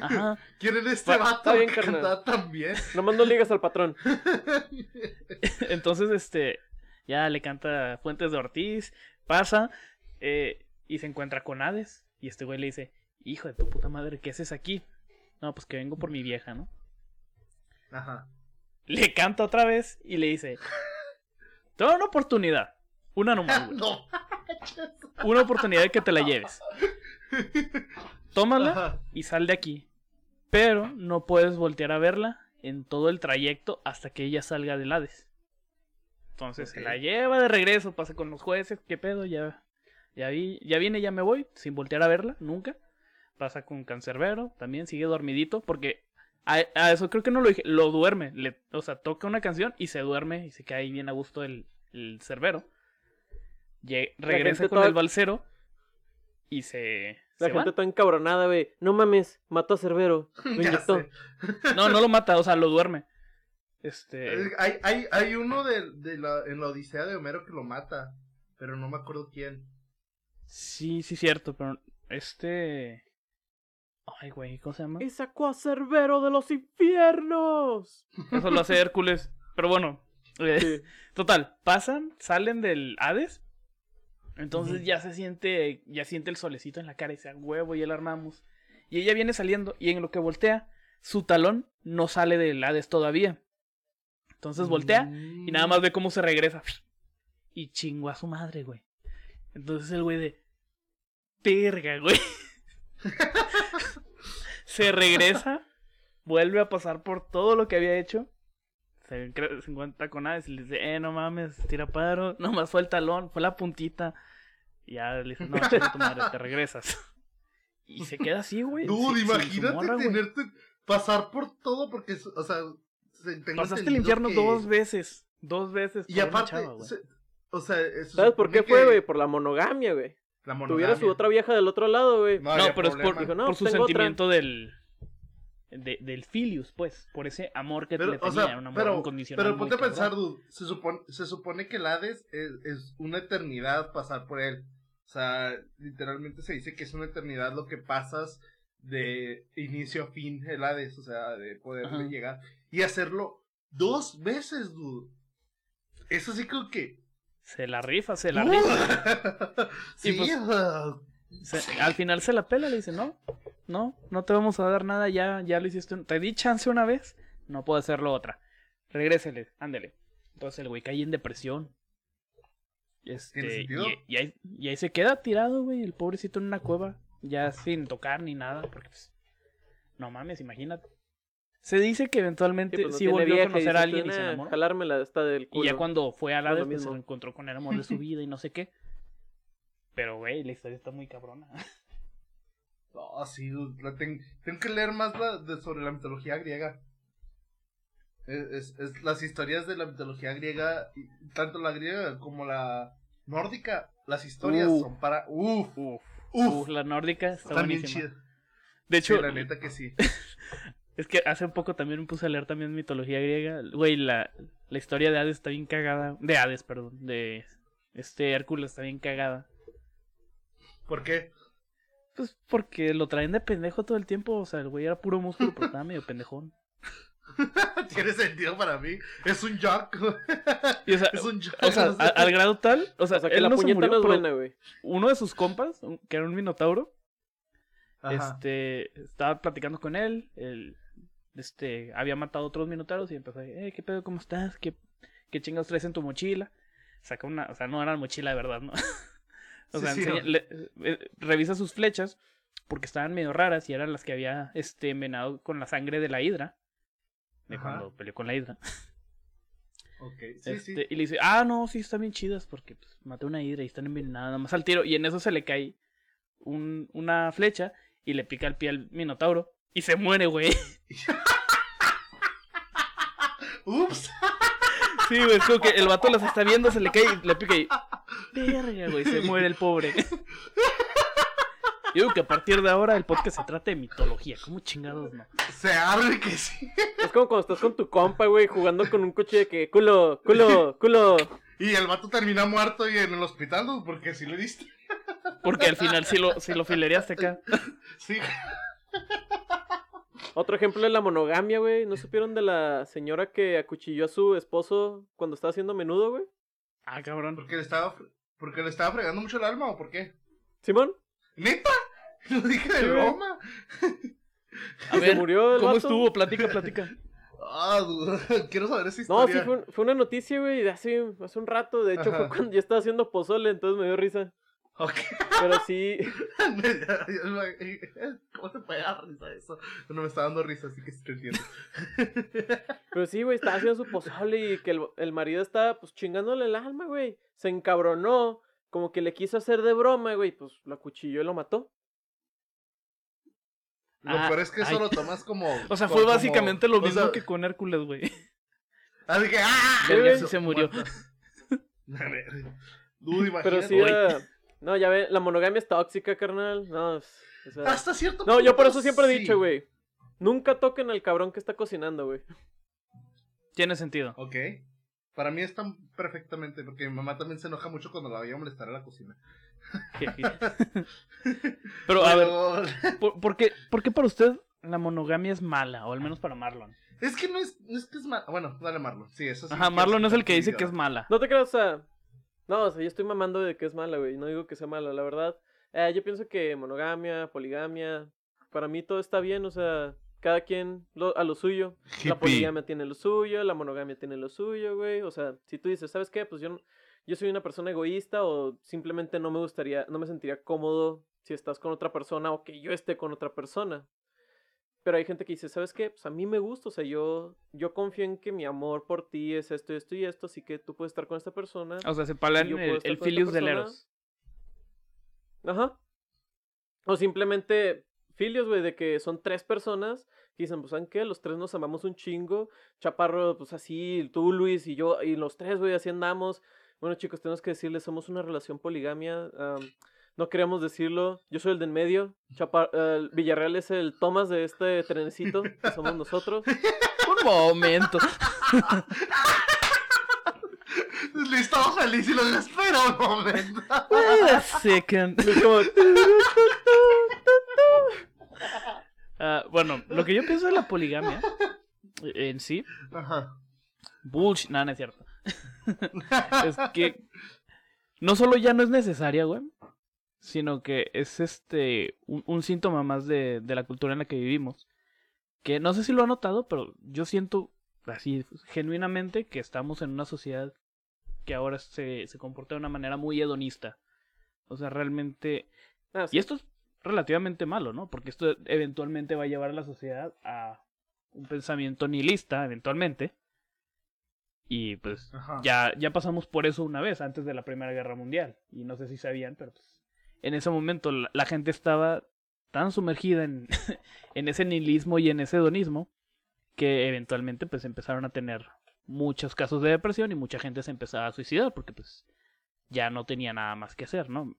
Ajá. ¿Quién era este Va- vato bien, que cantaba tan bien? Nomás no ligas al patrón. Entonces, este, ya le canta Fuentes de Ortiz, pasa, eh, y se encuentra con Hades. Y este güey le dice, hijo de tu puta madre, ¿qué haces aquí? No, pues que vengo por mi vieja, ¿no? Ajá. Le canta otra vez y le dice, te doy una oportunidad, una nomás, güey. No. Una oportunidad de que te la lleves. Tómala Ajá. y sal de aquí. Pero no puedes voltear a verla en todo el trayecto hasta que ella salga del Hades. Entonces se la lleva de regreso, pasa con los jueces, ¿qué pedo? Ya, ya vi, ya viene, ya me voy, sin voltear a verla, nunca. Pasa con Cancerbero, también sigue dormidito, porque a, a eso creo que no lo dije, lo duerme, le, o sea, toca una canción y se duerme y se ahí bien a gusto el, el cerbero. Lle- regresa con el balsero y se... La se gente van. está encabronada, güey. No mames, mató a Cerbero. Lo inyectó. No, no lo mata, o sea, lo duerme. Este. Hay, hay, hay uno de, de la, en la Odisea de Homero que lo mata, pero no me acuerdo quién. Sí, sí, cierto, pero este. Ay, güey, ¿cómo se llama? Y sacó a Cerbero de los infiernos. Eso lo hace Hércules. Pero bueno, eh, Sí. total, pasan, salen del Hades. Entonces ya se siente, ya siente el solecito en la cara y dice, "A huevo, y la armamos. Y ella viene saliendo y en lo que voltea, su talón no sale del Hades todavía. Entonces voltea y nada más ve cómo se regresa. Y chingó a su madre, güey. Entonces el güey de. Verga, güey. se regresa. Vuelve a pasar por todo lo que había hecho. Se, encuentra con Hades y le dice, eh, no mames, tira paro. Nomás fue el talón, fue la puntita. Y ya le dice, no, tu madre, te regresas. Y se queda así, güey. Dude, imagínate morra, tenerte. Pasar por todo porque, o sea. Pasaste el infierno que- dos veces. Dos veces. Y aparte. chava, se- o sea, se ¿Sabes por qué fue, güey? Por la monogamia, güey. La Tuviera su otra vieja del otro lado, güey. No, pero es por, problema. Dijo, no, por pues su otra. sentimiento del. De- del Filius, pues. Por ese amor que Pero, le o tenía. sea, un amor pero, incondicional. pero ponte a pensar, dude. Se supone, se supone que el Hades es, es una eternidad pasar por él. O sea, literalmente se dice que es una eternidad lo que pasas de inicio a fin el Hades. O sea, de poder Ajá. llegar. Y hacerlo dos veces, dude. Eso sí creo que. Se la rifa, se la rifa. sí, pues- Se- al final se la pela, le dice, no, no, no te vamos a dar nada, ya, ya lo hiciste. Te di chance una vez, no puedo hacerlo otra. Regrésele, ándele. Entonces el güey cae en depresión. Este, ¿Tiene sentido? y, y ahí, y ahí se queda tirado, güey, el pobrecito en una cueva, ya sin tocar ni nada, porque pues, no mames, imagínate. Se dice que eventualmente Sí, pues no volvió a conocer a alguien y se "Tiene enamoró. Jalármela esta del Y ya cuando fue a la pues, se encontró con el amor de su vida y no sé qué. Pero, güey, la historia está muy cabrona. No, sí, la ten- tengo que leer más la, de, sobre la mitología griega. Es, es- es las historias de la mitología griega, tanto la griega como la nórdica, las historias Uh. son para... Uf, Uf, uf, uf, la nórdica está están bien chidas. De Sí, hecho, la neta que sí. es que hace poco también me puse a leer también mitología griega. Güey, la, la historia de Hades está bien cagada. De Hades, perdón. De este Hércules está bien cagada. ¿Por qué? Pues porque lo traen de pendejo todo el tiempo. O sea, el güey era puro músculo, pero estaba medio pendejón. Tiene sentido para mí. Es un jock. Y, o sea, es un jock. o sea, a- al grado tal, o sea, O sea, que él la no se murió, no es buena, güey. uno de sus compas, que era un minotauro, Ajá. este, estaba platicando con él, él, este, había matado otros minotauros y empezó a decir, eh, ¿qué pedo, cómo estás? ¿Qué, qué chingados traes en tu mochila? Saca una, o sea, no era mochila de verdad, ¿no? o sea, sí, enseña- no. le- eh, revisa sus flechas porque estaban medio raras y eran las que había, este, envenenado con la sangre de la hidra, de Ajá. cuando peleó con la hidra. Sí, Este. Y le dice, ah, no, sí, están bien chidas porque pues, maté una hidra y están envenenadas nada más al tiro. Y en eso se le cae un, una flecha y le pica el pie al minotauro y se muere, güey. Ups. Sí, güey, es como que el vato las está viendo, se le cae y le pica y... Verga, güey, se muere el pobre. Yo digo que a partir de ahora el podcast se trata de mitología. ¿Cómo chingados no? Se abre que sí. Es como cuando estás con tu compa, güey, jugando con un coche de que culo, culo, culo. Y el vato termina muerto y en el hospital, ¿no? Porque sí le diste. Porque al final sí lo, sí lo filereaste acá. Sí. Otro ejemplo es la monogamia, güey. ¿No supieron de la señora que acuchilló a su esposo cuando estaba haciendo menudo, güey? Ah, cabrón. Porque le estaba, porque le estaba fregando mucho el alma o por qué? ¿Simón? ¿Neta? Lo dije de Sí, broma. A Se ver, murió el ¿cómo vato. estuvo? Platica, platica. Ah, duda. quiero saber esa No, historia. sí, fue, un- fue una noticia, güey, de hace, hace un rato. De hecho, fue cuando yo estaba haciendo pozole, entonces me dio risa. Ok. Pero sí, ¿Cómo te puede dar risa eso? No me está dando risa, así que sí te entiendo. pero sí, güey, estaba haciendo su pozole y que el, el marido estaba, pues, chingándole el alma, güey. Se encabronó, como que le quiso hacer de broma, güey, pues, lo acuchilló y lo mató. Lo Ah, peor es que eso ay. lo tomas como. O sea, como- fue básicamente lo o mismo sea, que con Hércules, güey. Así que. ¡Ah! Verga, sí se murió. Dude, Pero imagínate. sí, Uy. era- no, ya ve, la monogamia es tóxica, carnal. No, es- o sea- Hasta cierto No, yo por punto, eso siempre he dicho, güey. Nunca toquen al cabrón que está cocinando, güey. Tiene sentido. Ok. Para mí están perfectamente, porque mi mamá también se enoja mucho cuando la voy a molestar en la cocina. Pero, a ver, ¿por, por qué, por qué para usted la monogamia es mala? O al menos para Marlon. Es que no es, no es que es malo. Bueno, dale Marlon. Sí, eso sí. Ajá, Marlon es el que dice que es mala. No te creas, o sea. No, o sea, yo estoy mamando de que es mala, güey. No digo que sea mala, la verdad. Eh, yo pienso que monogamia, poligamia. Para mí todo está bien, o sea. Cada quien lo- a lo suyo. La poligamia tiene lo suyo, la monogamia tiene lo suyo, güey. O sea, si tú dices, ¿sabes qué? Pues yo, yo soy una persona egoísta o simplemente no me gustaría, no me sentiría cómodo si estás con otra persona o que yo esté con otra persona. Pero hay gente que dice, ¿sabes qué? Pues a mí me gusta, o sea, yo, yo confío en que mi amor por ti es esto, esto y esto, así que tú puedes estar con esta persona. O sea, se palan el, el Filius del. Eros. Ajá. O simplemente filios, güey, de que son tres personas que dicen, pues, ¿saben qué? Los tres nos amamos un chingo. Chaparro, pues así, tú, Luis y yo, y los tres, güey, así andamos. Bueno, chicos, tenemos que decirles, somos una relación poligamia. am, no queríamos decirlo. Yo soy el de en medio. Chapar el Villarreal es el Thomas de este trenecito, que somos nosotros. Un momento. Le estaba feliz y lo espera un momento. Wait a second. Como, bueno, lo que yo pienso de la poligamia eh, en sí, Ajá. bullshit, nada, no es cierto. es que no solo ya no es necesaria, güey, sino que es este un, un síntoma más de, de la cultura en la que vivimos. Que no sé si lo ha notado, pero yo siento así genuinamente que estamos en una sociedad que ahora se, se comporta de una manera muy hedonista. O sea, realmente ah, sí. y esto es relativamente malo, ¿no? Porque esto eventualmente va a llevar a la sociedad a un pensamiento nihilista, eventualmente. Y pues Ajá. ya, ya pasamos por eso una vez, antes de la Primera Guerra Mundial. Y no sé si sabían, pero pues en ese momento la, la gente estaba tan sumergida en, en ese nihilismo y en ese hedonismo que eventualmente pues empezaron a tener muchos casos de depresión y mucha gente se empezaba a suicidar porque pues ya no tenía nada más que hacer, ¿no?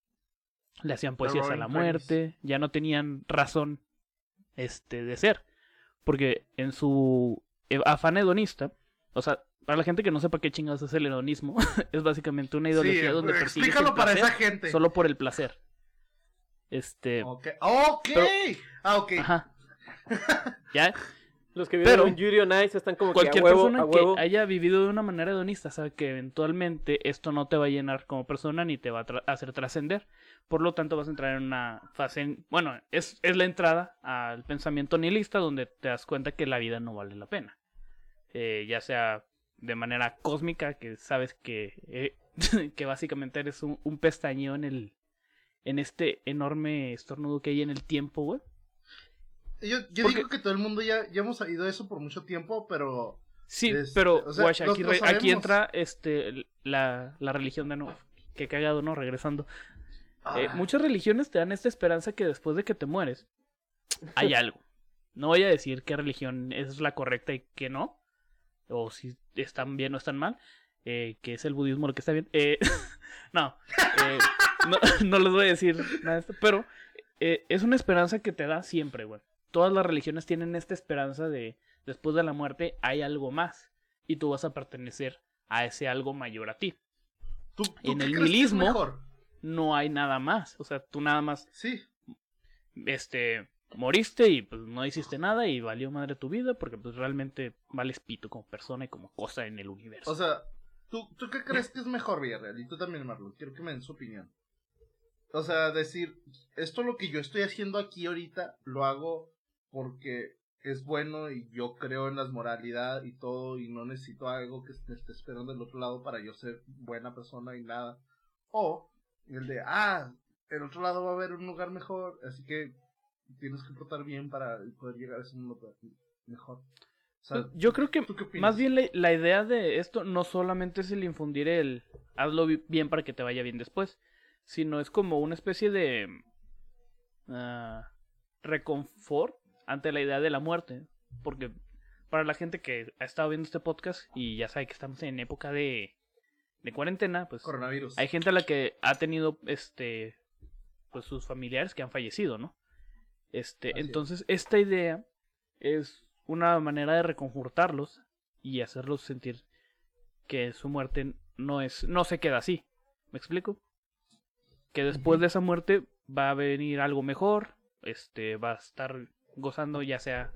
Le hacían poesías a la muerte, ya no tenían razón este de ser, porque en su eh, afán hedonista, o sea, para la gente que no sepa qué chingados es el hedonismo, es básicamente una ideología Sí, donde persigues el para esa gente. solo por el placer. Este, Ok. Ok. Pero- ah, ok. Ajá. ¿Ya? Los que viven Pero en Yuri on Ice están como que a Cualquier huevo, persona a huevo. que haya vivido de una manera hedonista sabe que eventualmente esto no te va a llenar como persona ni te va a tra- hacer trascender. Por lo tanto, vas a entrar en una fase. en- bueno, es, es la entrada al pensamiento nihilista donde te das cuenta que la vida no vale la pena. Eh, ya sea de manera cósmica, que sabes que, eh, que básicamente eres un, un pestañeo en el. En este enorme estornudo que hay en el tiempo, güey. Yo, yo Porque- digo que todo el mundo ya, ya hemos sabido eso por mucho tiempo, pero Sí, Este, pero o sea, guacha, lo- aquí, lo aquí entra este la, la religión de nuevo. Qué cagado, ¿no? Regresando. Eh, ah, muchas religiones te dan esta esperanza que después de que te mueres hay algo. No voy a decir qué religión es la correcta y qué no. O si están bien o están mal. eh, que es el budismo lo que está bien. Eh, no, eh, no. No les voy a decir nada de esto. Pero eh, es una esperanza que te da siempre, güey. Todas las religiones tienen esta esperanza de después de la muerte hay algo más. Y tú vas a pertenecer a ese algo mayor a ti. ¿tú, tú en el nihilismo-? No hay nada más. O sea, tú nada más Sí, este, moriste y pues no hiciste nada y valió madre tu vida porque pues realmente vales pito como persona y como cosa en el universo. o sea, ¿tú, ¿tú qué crees que es mejor, Villarreal? Y tú también, Marlon, quiero que me den su opinión. O sea, decir, esto lo que yo estoy haciendo aquí ahorita, lo hago porque es bueno y yo creo en las moralidad y todo y no necesito algo que me esté esperando del otro lado para yo ser buena persona y nada. O el de, ah, el otro lado va a haber un lugar mejor, así que tienes que portar bien para poder llegar a ese mundo mejor. O sea, Yo creo que más bien la, la idea de esto no solamente es el infundir el hazlo bi- bien para que te vaya bien después, sino es como una especie de ah, reconfort ante la idea de la muerte. Porque para la gente que ha estado viendo este podcast y ya sabe que estamos en época de, de cuarentena, pues coronavirus. hay gente a la que ha tenido este pues sus familiares que han fallecido, ¿no? Este, Así es. entonces esta idea es una manera de reconfortarlos y hacerlos sentir que su muerte no es no se queda así. ¿Me explico? Que después de esa muerte va a venir algo mejor, este va a estar gozando ya sea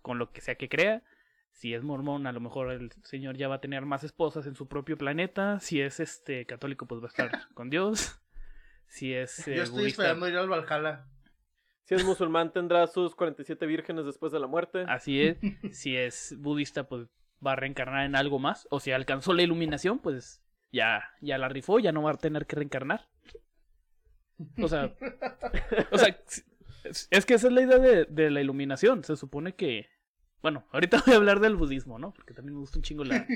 con lo que sea que crea. Si es mormón, a lo mejor el señor ya va a tener más esposas en su propio planeta. Si es este católico, pues va a estar con Dios. Si es eh, Yo estoy budista, esperando ir al Valhalla. Si es musulmán, tendrá sus 47 vírgenes después de la muerte. así es. Si es budista, pues va a reencarnar en algo más. O si alcanzó la iluminación, pues ya, ya la rifó, ya no va a tener que reencarnar. O sea, o sea, es que esa es la idea de, de la iluminación. Se supone que, bueno, ahorita voy a hablar del budismo, ¿no? Porque también me gusta un chingo la,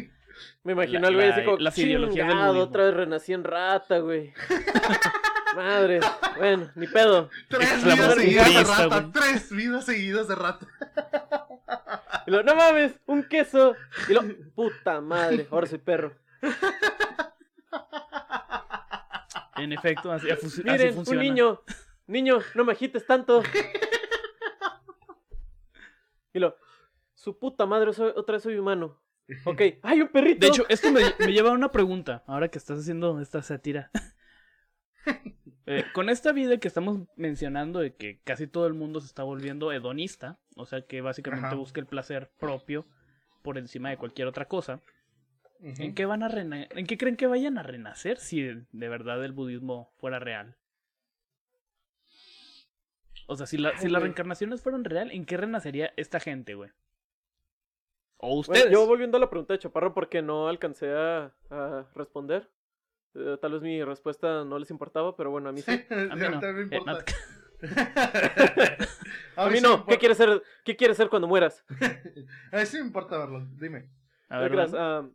Me imagino la- al güey la- así como, las ideologías del "Chingado, budismo". otra vez renací en rata, güey. Madre, bueno, ni pedo. Tres vidas seguidas de rata. güey. Tres vidas seguidas de rata. Y lo, no mames, un queso. Y lo, puta madre, ahora soy perro. En efecto, así, así Miren, funciona. un niño, niño, no me agites tanto. Y lo, su puta madre, soy- otra vez soy humano. Ok, ¡ay, un perrito! De hecho, esto me, me lleva a una pregunta, ahora que estás haciendo esta sátira. Eh, con esta vida que estamos mencionando de que casi todo el mundo se está volviendo hedonista, o sea que básicamente Ajá. busca el placer propio por encima de cualquier otra cosa, ¿en qué van a rena- ¿en qué creen que vayan a renacer si de verdad el budismo fuera real? O sea, si, la- si Ay, las güey. reencarnaciones fueran real, ¿en qué renacería esta gente, güey? O Bueno, ustedes. yo volviendo a la pregunta de Chaparro porque no alcancé a, a responder. Eh, tal vez mi respuesta no les importaba, pero bueno, a mí sí. A mí no. Eh, importa. A mí sí me no. ¿Qué quieres ser, ¿Qué quieres ser cuando mueras? A mí sí me importa verlo. Dime. A ver, Van.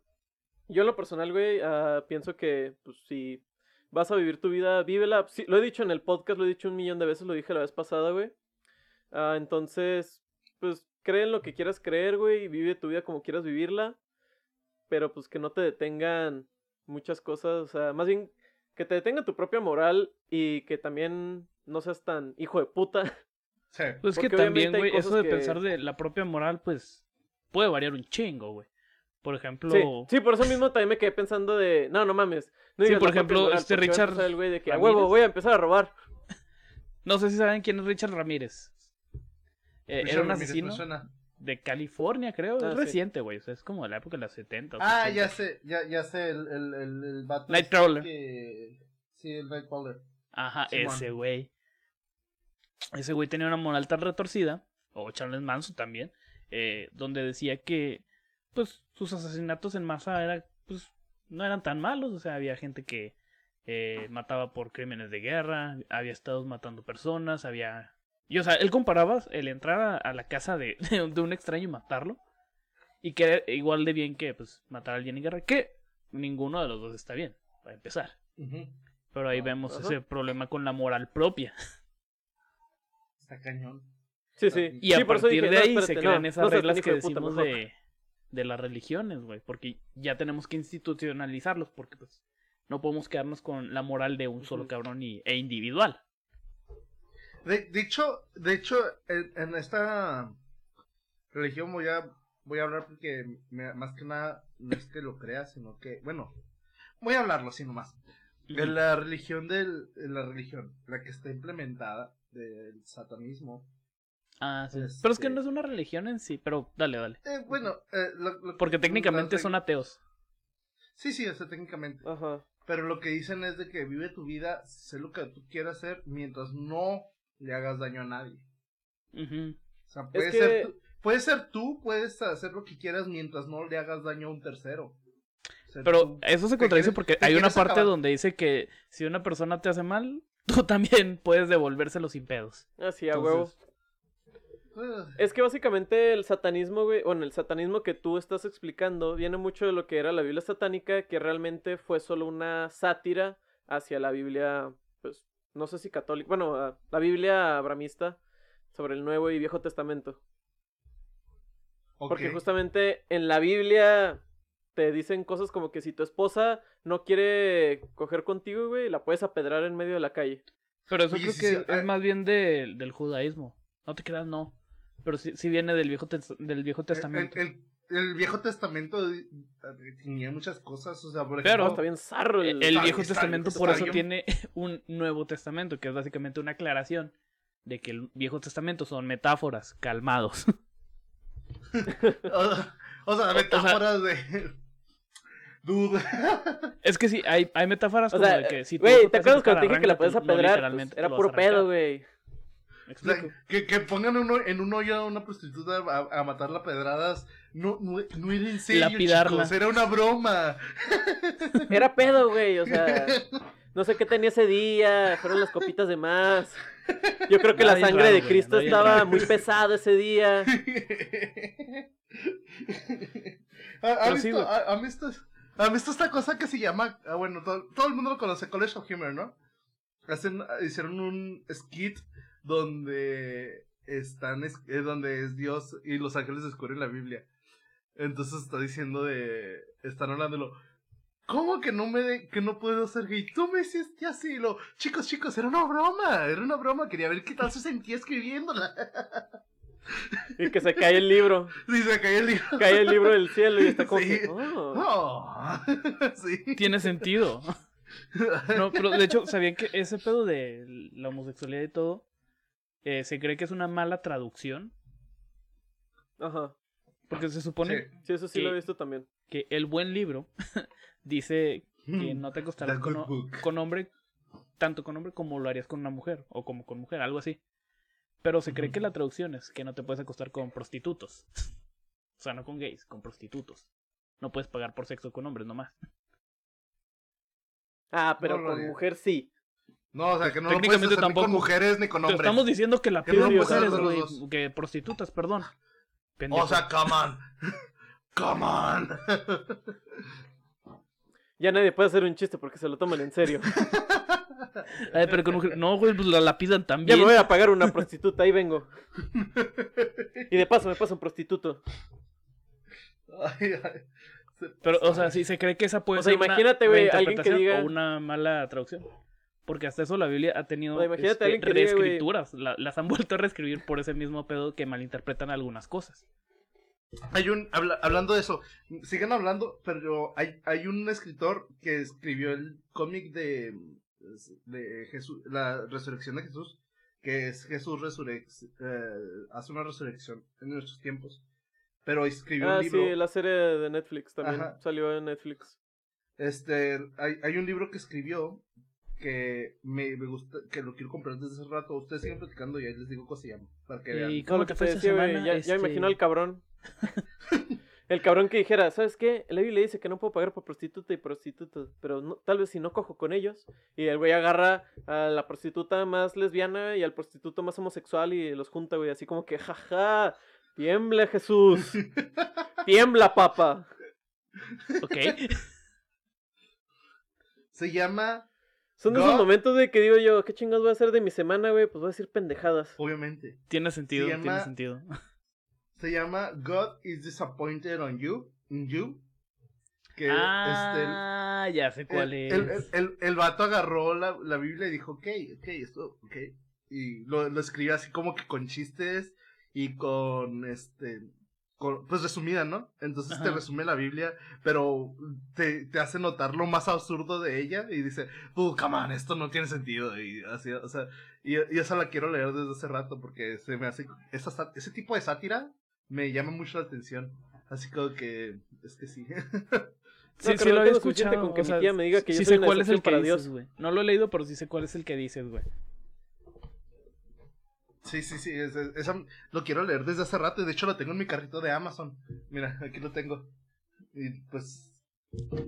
Yo en lo personal, güey, ah, pienso que, pues, si vas a vivir tu vida, vívela. Sí, lo he dicho en el podcast, lo he dicho un millón de veces, lo dije la vez pasada, güey. Ah, entonces, pues, cree en lo que quieras creer, güey, y vive tu vida como quieras vivirla. Pero, pues, que no te detengan muchas cosas, o sea, más bien que te detenga tu propia moral y que también no seas tan hijo de puta. Sí. Pues es que también, güey, eso de que- pensar de la propia moral, pues puede variar un chingo, güey. Por ejemplo, Sí, sí, por eso mismo también me quedé pensando de, no, no mames. No Sí, por ejemplo, este Richard el güey de que a huevo voy a empezar a robar. no sé si saben quién es Richard Ramírez. Eh, Richard era un asesino. de California, creo. Ah, es sí. reciente, güey. O sea, es como de la época de los 70. o Ah, 60. ya sé, ya, ya sé, el, el, el, el vato Nightcrawler. este que- Sí, el Nightcrawler. Ajá, Simón. ese güey. Ese güey tenía una moral tan retorcida, o Charles Manson también, eh, donde decía que, pues, sus asesinatos en masa era, pues, no eran tan malos. O sea, había gente que eh, mataba por crímenes de guerra, había estados matando personas, había... Y, o sea, él comparaba el entrar a, a la casa de, de un- de un extraño y matarlo, y que era igual de bien que, pues, matar a alguien en guerra, que ninguno de los dos está bien, para empezar. Pero ahí Ah, vemos ese problema con la moral propia. Está cañón. Sí, sí. Y a Sí, partir dije, de no, ahí se crean no, esas no reglas que decimos de, de las religiones, güey. Porque ya tenemos que institucionalizarlos, porque pues no podemos quedarnos con la moral de un solo cabrón y, e individual. De, de hecho, de hecho, en, en esta religión voy a, voy a hablar porque me- más que nada no es que lo crea, sino que, bueno, voy a hablarlo así nomás. En la religión del, en la religión, la que está implementada del satanismo. Ah, sí. Este- Pero es que no es una religión en sí, pero dale, dale. Eh, bueno, eh, lo- lo- Porque técnicamente son ateos. Sí, sí, o sea, técnicamente. Ajá. Pero lo que dicen es de que vive tu vida, sé lo que tú quieras hacer, mientras no le hagas daño a nadie. Ujú. O sea, puede, que- ser, tú, puede ser tú, puedes hacer lo que quieras mientras no le hagas daño a un tercero. O sea, Pero tú- eso se contradice quieres- porque hay una parte acabar. donde dice que si una persona te hace mal, tú también puedes devolvérselo sin pedos. Así, a huevo. Es que básicamente el satanismo, güey, bueno, el satanismo que tú estás explicando viene mucho de lo que era la Biblia satánica, que realmente fue solo una sátira hacia la Biblia, pues, no sé si católica, bueno, la Biblia abramista sobre el Nuevo y Viejo Testamento. Porque justamente en la Biblia te dicen cosas como que si tu esposa no quiere coger contigo, güey, la puedes apedrar en medio de la calle. Pero eso Oye, creo sí, que sí, es ah. más bien del- del judaísmo. No te creas, no. Pero sí, sí viene del viejo, del viejo testamento. el- el Viejo Testamento tenía muchas cosas, o sea, por Pero- ejemplo... Está bien zarro el... El está- Viejo está- Testamento está por eso bien. tiene un Nuevo Testamento, que es básicamente una aclaración de que el Viejo Testamento son metáforas, calmados. o, o sea, metáforas de... Dude. es que sí, hay, hay metáforas O como sea, de que si tu güey, ¿te acuerdas cuando te dije que la puedes pues, apedrar? literalmente Pues, era puro pedo, güey. Que, que pongan uno, en un hoyo a una prostituta a, a matarla a pedradas. No, no, no era en serio, Lapidarla. chicos, era una broma. Era pedo, güey, o sea... No sé qué tenía ese día, fueron las copitas de más. Yo creo que la sangre raro, de Cristo estaba raro. muy pesada ese día. ¿Ha, ha Pero sí, visto, ha- han visto, han visto esta cosa que se llama, ah, bueno, todo, todo el mundo lo conoce, College of Humor, ¿no? Hacen, hicieron un skit donde están, es- eh, donde es Dios y los ángeles descubren la Biblia. Entonces está diciendo de, están hablándolo. ¿Cómo que no me de- que no puedo ser gay? Tú me hiciste así, lo, chicos, chicos, era una broma, era una broma, quería ver qué tal se sentía escribiéndola. Y que se cae el libro. Y se cayó el libro. Cae el libro del cielo y está como Sí. que, oh. Oh. sí. Tiene sentido. No, pero de hecho, ¿sabían que ese pedo de la homosexualidad y todo eh, se cree que es una mala traducción? Ajá. Porque se supone Sí. Sí, eso sí Que- lo he visto también. que el buen libro dice que no te acostarás The con, hombre, tanto con hombre como lo harías con una mujer, o como con mujer, algo así. Pero se cree que la traducción es que no te puedes acostar con prostitutos. o sea, no con gays, con prostitutos. No puedes pagar por sexo con hombres nomás. Ah, pero No con mujer sí. No, o sea, que no lo puedes Técnicamente hacer ni tampoco. con mujeres ni con Te hombres. estamos diciendo que la Que no mujeres, güey. Que prostitutas, perdón. Pendejo. O sea, come on. Come on. Ya nadie puede hacer un chiste porque se lo toman en serio. Ay, pero con mujer- No, güey, pues la lapidan Ya también. me voy a pagar una prostituta, ahí vengo. Y de paso me pasa un prostituto. Ay, ay. Pero, o sea, sí se cree que esa puede O sea, ser una imagínate, güey, alguien que diga- o una mala traducción. Porque hasta eso la Biblia ha tenido O sea, imagínate este, diga, reescrituras. La- las han vuelto a reescribir por ese mismo pedo que malinterpretan algunas cosas. Hay un, habla- hablando de eso, sigan hablando, pero hay, hay un escritor que escribió el cómic de, de Jesús, la resurrección de Jesús, que es Jesús resurrec, eh, hace una resurrección en nuestros tiempos. pero escribió Ah, un libro. sí, la serie de Netflix también Ajá. salió en Netflix. Este, hay, hay un libro que escribió que me, me gusta, que lo quiero comprar desde hace rato. Ustedes siguen platicando y ahí les digo cómo se llama, para que vean. Y lo te que fue te decía, güey, semana. ya, ya Este, me imagino al cabrón. el cabrón que dijera, ¿sabes qué? El Levi le dice que no puedo pagar por prostituta y prostitutos, pero no- tal vez si no cojo con ellos. Y el güey agarra a la prostituta más lesbiana y al prostituto más homosexual y los junta, güey, así como que, jaja, tiembla Jesús, tiembla papa. Ok. Se llama, Son de esos momentos de que digo yo, ¿qué chingados voy a hacer de mi semana, güey? Pues voy a decir pendejadas. obviamente, Tiene sentido, Se tiene sentido. se llama God is disappointed on you, in you. Que este, Ah, ya sé cuál el, es. el, el, el- el vato agarró la, la Biblia y dijo, ok, ok, esto, ok. Y lo, lo escribió así como que con chistes y con, este, pues resumida, ¿no? Entonces te resume la Biblia, pero te, te hace notar lo más absurdo de ella y dice, uh, come on, esto no tiene sentido. Y así, o sea, y, y esa la quiero leer desde hace rato porque se me hace, esa, ese tipo de sátira me llama mucho la atención. Así como que, es que sí. Sí, No, sí lo había escuchado. con que o mi tía me diga que yo soy sé una cuál es el que Dios. güey. No lo he leído, pero sí sé cuál es el que dices, güey. Sí, sí, sí, es- es- esa lo quiero leer desde hace rato y de hecho lo tengo en mi carrito de Amazon. Mira, aquí lo tengo. Y pues...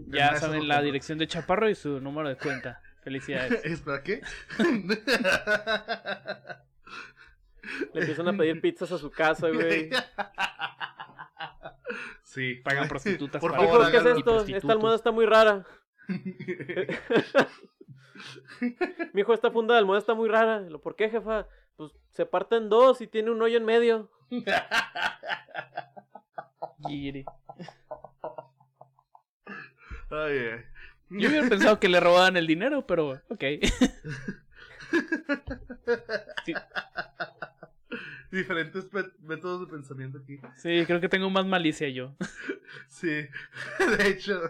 Ya saben la dirección de Chaparro y su número de cuenta. Felicidades. Espera, ¿qué? Le empiezan a pedir pizzas a su casa, güey. sí. Pagan prostitutas Por para- Hijo, favor, ¿qué es esto? Esta almohada está muy rara. Mi hijo, esta funda de almohada está muy rara. Lo, ¿Por qué, jefa? Pues se parte en dos y tiene un hoyo en medio. Gire. Ay, ay. Yo hubiera pensado que le robaban el dinero, pero ok. Sí, Diferentes métodos de pensamiento aquí. sí, creo que tengo más malicia yo. Sí. De hecho,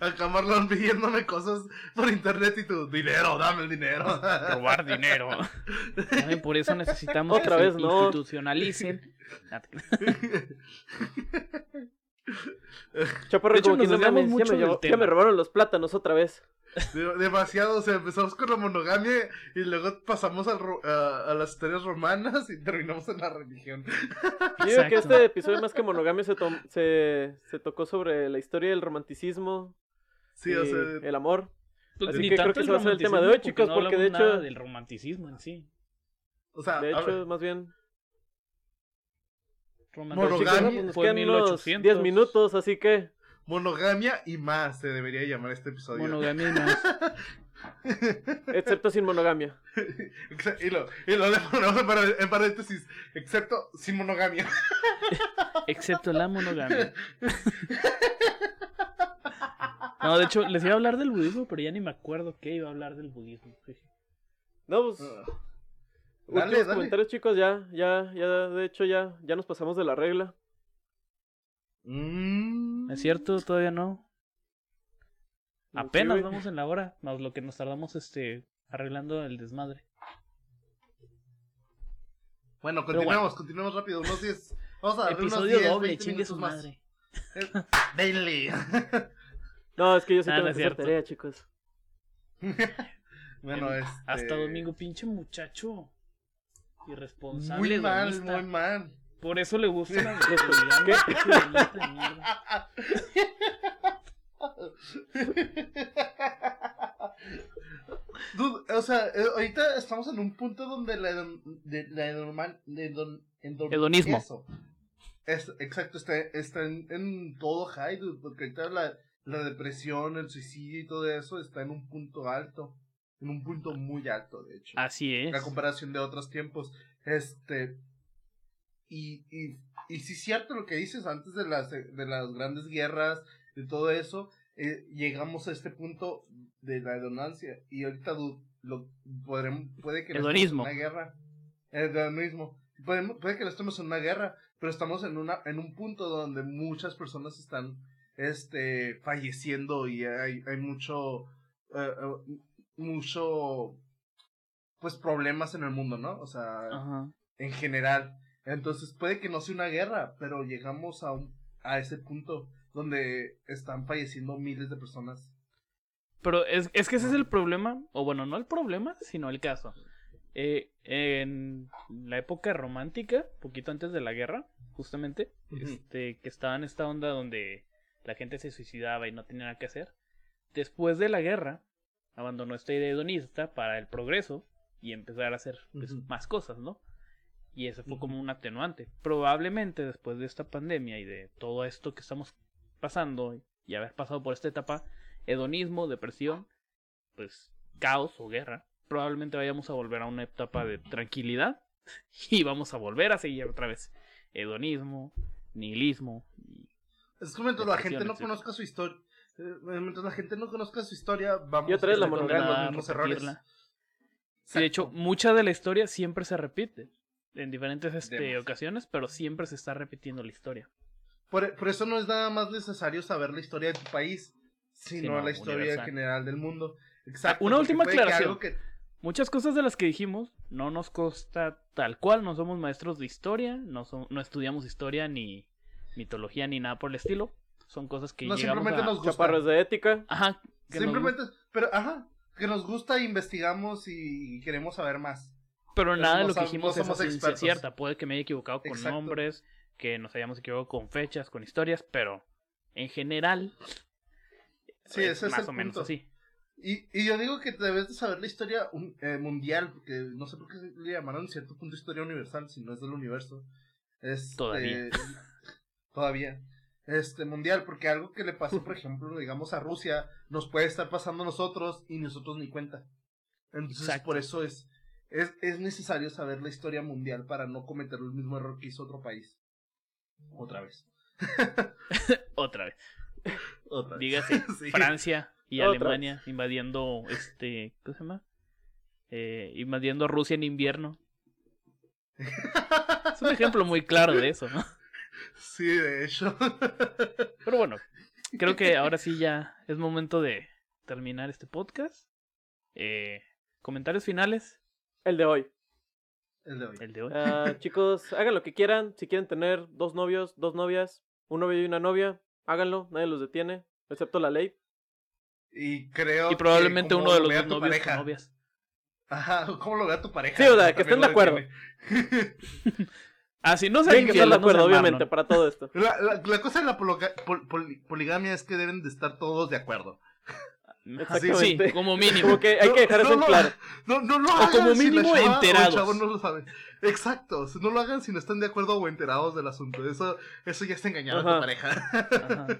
acá Marlon pidiéndome cosas por internet y tú, dinero, dame el dinero. Robar dinero. Ay, por eso necesitamos Otra que vez se no. institucionalicen. Chaparro, De hecho, como que nos no mames, desviamos ya mucho me, ya me robaron los plátanos otra vez. De- demasiado, o sea, empezamos con la monogamia y luego pasamos al ro- a, a las historias romanas y terminamos en la religión. Yo digo que este episodio más que monogamia se, se, se tocó sobre la historia del romanticismo Sí, y o sea, el amor. Pues Así que creo que ese va a ser el tema de hoy, chicos, no porque de hecho- del romanticismo en sí. o sea, De hecho, ver, más bien... Pues nos fue en quedan unos 1800. 10 minutos, así que... monogamia y más se debería llamar este episodio. Monogamia y más. Excepto sin monogamia. Y lo, y lo ponemos en par- en paréntesis, excepto sin monogamia. Excepto la monogamia. No, de hecho, les iba a hablar del budismo, pero ya ni me acuerdo qué iba a hablar del budismo. No, pues... Dale, últimos dale. comentarios, chicos, ya, ya, ya, de hecho, ya, ya nos pasamos de la regla. Mm. ¿Es cierto? Todavía no. Apenas Sí, güey. vamos en la hora, más lo que nos tardamos este arreglando el desmadre. Bueno, continuemos, continuemos rápido. Unos 10. Vamos a darle unos Episodio 10, doble, 20 chingue su minutos más. madre. Denle. No, es que yo sí Ah, tengo no es que tarea, chicos. bueno, Em, este... Hasta domingo, pinche muchacho. Irresponsable. Muy mal, hedonista. muy mal. Por eso le gusta la ¿Qué? poligamia, pinche hedonista de mierda. Dude, o sea, eh, ahorita estamos en un punto donde la, de, la hedonman- de hedon- hedon- Hedonismo. eso. Es, exacto, está, está en, en todo high, dude, porque ahorita la, la depresión, el suicidio y todo eso está en un punto alto. En un punto muy alto, de hecho. Así es. a comparación de otros tiempos. Este. Y, y, y sí es cierto lo que dices antes de las, de las grandes guerras, de todo eso, eh, llegamos a este punto de la hedonancia. Y ahorita du- lo, podremos, puede que Hedonismo. en una guerra. Hedonismo. Podemos, puede que no estemos en una guerra, pero estamos en, una, en un punto donde muchas personas están este, falleciendo y hay, hay mucho, eh, eh, mucho, pues problemas en el mundo, ¿no? O sea, Ajá. en general. Entonces puede que no sea una guerra, pero llegamos a, un, a ese punto donde están falleciendo miles de personas. Pero es, es que ese es el problema, o bueno, no el problema, sino el caso. Eh, en la época romántica, poquito antes de la guerra, justamente, este, que estaba en esta onda donde la gente se suicidaba y no tenía nada que hacer. Después de la guerra, abandonó esta idea hedonista para el progreso y empezar a hacer pues, más cosas, ¿no? Y eso fue como un atenuante. Probablemente después de esta pandemia y de todo esto que estamos pasando y haber pasado por esta etapa, hedonismo, depresión, pues caos o guerra, probablemente vayamos a volver a una etapa de tranquilidad y vamos a volver a seguir otra vez hedonismo, nihilismo y Es que la gente no etcétera. conozca su historia, mientras la gente no conozca su historia, vamos Y otra vez la los errores. Sí, de hecho, mucha de la historia siempre se repite en diferentes este, ocasiones, pero siempre se está repitiendo la historia. Por, por eso no es nada más necesario saber la historia de tu país, sino Sino la historia universal. general del mundo. Exacto. una última que aclaración. que- Muchas cosas de las que dijimos no nos consta tal cual, no somos maestros de historia, no estudiamos historia ni mitología ni nada por el estilo. Son cosas que No, llegamos simplemente a... nos gusta. Chaparros de ética. Ajá. que nos Simplemente, pero ajá, que nos gusta, investigamos y queremos saber más. Pero nada de lo que dijimos no es somos expertos. cierta. Puede que me haya equivocado con Exacto. nombres, que nos hayamos equivocado con fechas, con historias, pero en general Sí, ese es más el o menos punto. así. Y, y yo digo que debes de saber la historia un- eh, mundial, porque no sé por qué le llamaron en cierto punto historia universal, si no es del universo. Es, Todavía. eh, todavía. Este, mundial, porque algo que le pasó, por ejemplo, digamos a Rusia, nos puede estar pasando a nosotros y nosotros ni cuenta. Entonces, Exacto. por eso es, es, es necesario saber la historia mundial para no cometer el mismo error que hizo otro país. Otra vez. Otra vez. Otra vez. Dígase, Sí. Francia y Otra Alemania invadiendo este, ¿cómo se llama? Eh, invadiendo Rusia en invierno. Es un ejemplo muy claro de eso, ¿no? Sí, de hecho. Pero bueno, creo que ahora sí ya es momento de terminar este podcast. Eh, comentarios finales, El de hoy. el de hoy. el de hoy. Ah, chicos, hagan lo que quieran. Si quieren tener dos novios, dos novias, un novio y una novia, háganlo. Nadie los detiene, excepto la ley. Y creo y probablemente que uno de lo los dos novios pareja. o novias. Ajá, ¿cómo lo vea tu pareja? Sí, o sea, Eso que estén de lo detiene. Ah, sí, no se Tienen que estar de acuerdo, obviamente, para todo esto. la, la, la cosa de la pologa- pol- pol- poligamia es que deben de estar todos de acuerdo. Sí, como mínimo. Como que hay No, que dejar eso no en claro. No, no lo O hagan como si la mínimo o el enterados. chavo no lo. Exacto, si no lo hagan si no están de acuerdo o enterados del asunto. Eso, eso ya está engañando a tu pareja. Ajá.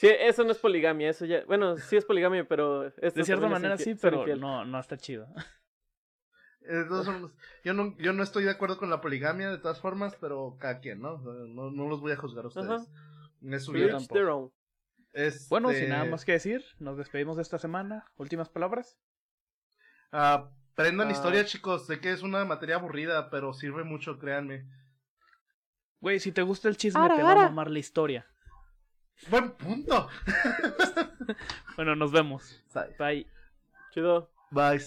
Sí, eso no es poligamia, eso ya... Bueno, sí es poligamia, pero... esto De cierta manera sí, pero no, no está chido. Eh, de todas formas, yo, no, yo no estoy de acuerdo con la poligamia de todas formas, pero cada quien, ¿no? No, no los voy a juzgar a ustedes. Ajá. Es su To vida. each their own. Este, Bueno, sin nada más que decir, nos despedimos de esta semana. Últimas palabras. ah, Aprendan Ah. historia, chicos. Sé que es una materia aburrida, pero sirve mucho, créanme. Güey, si te gusta el chisme, Ara, te va a mamar la historia. Buen punto. Bueno, nos vemos. Bye. Chido. Bye.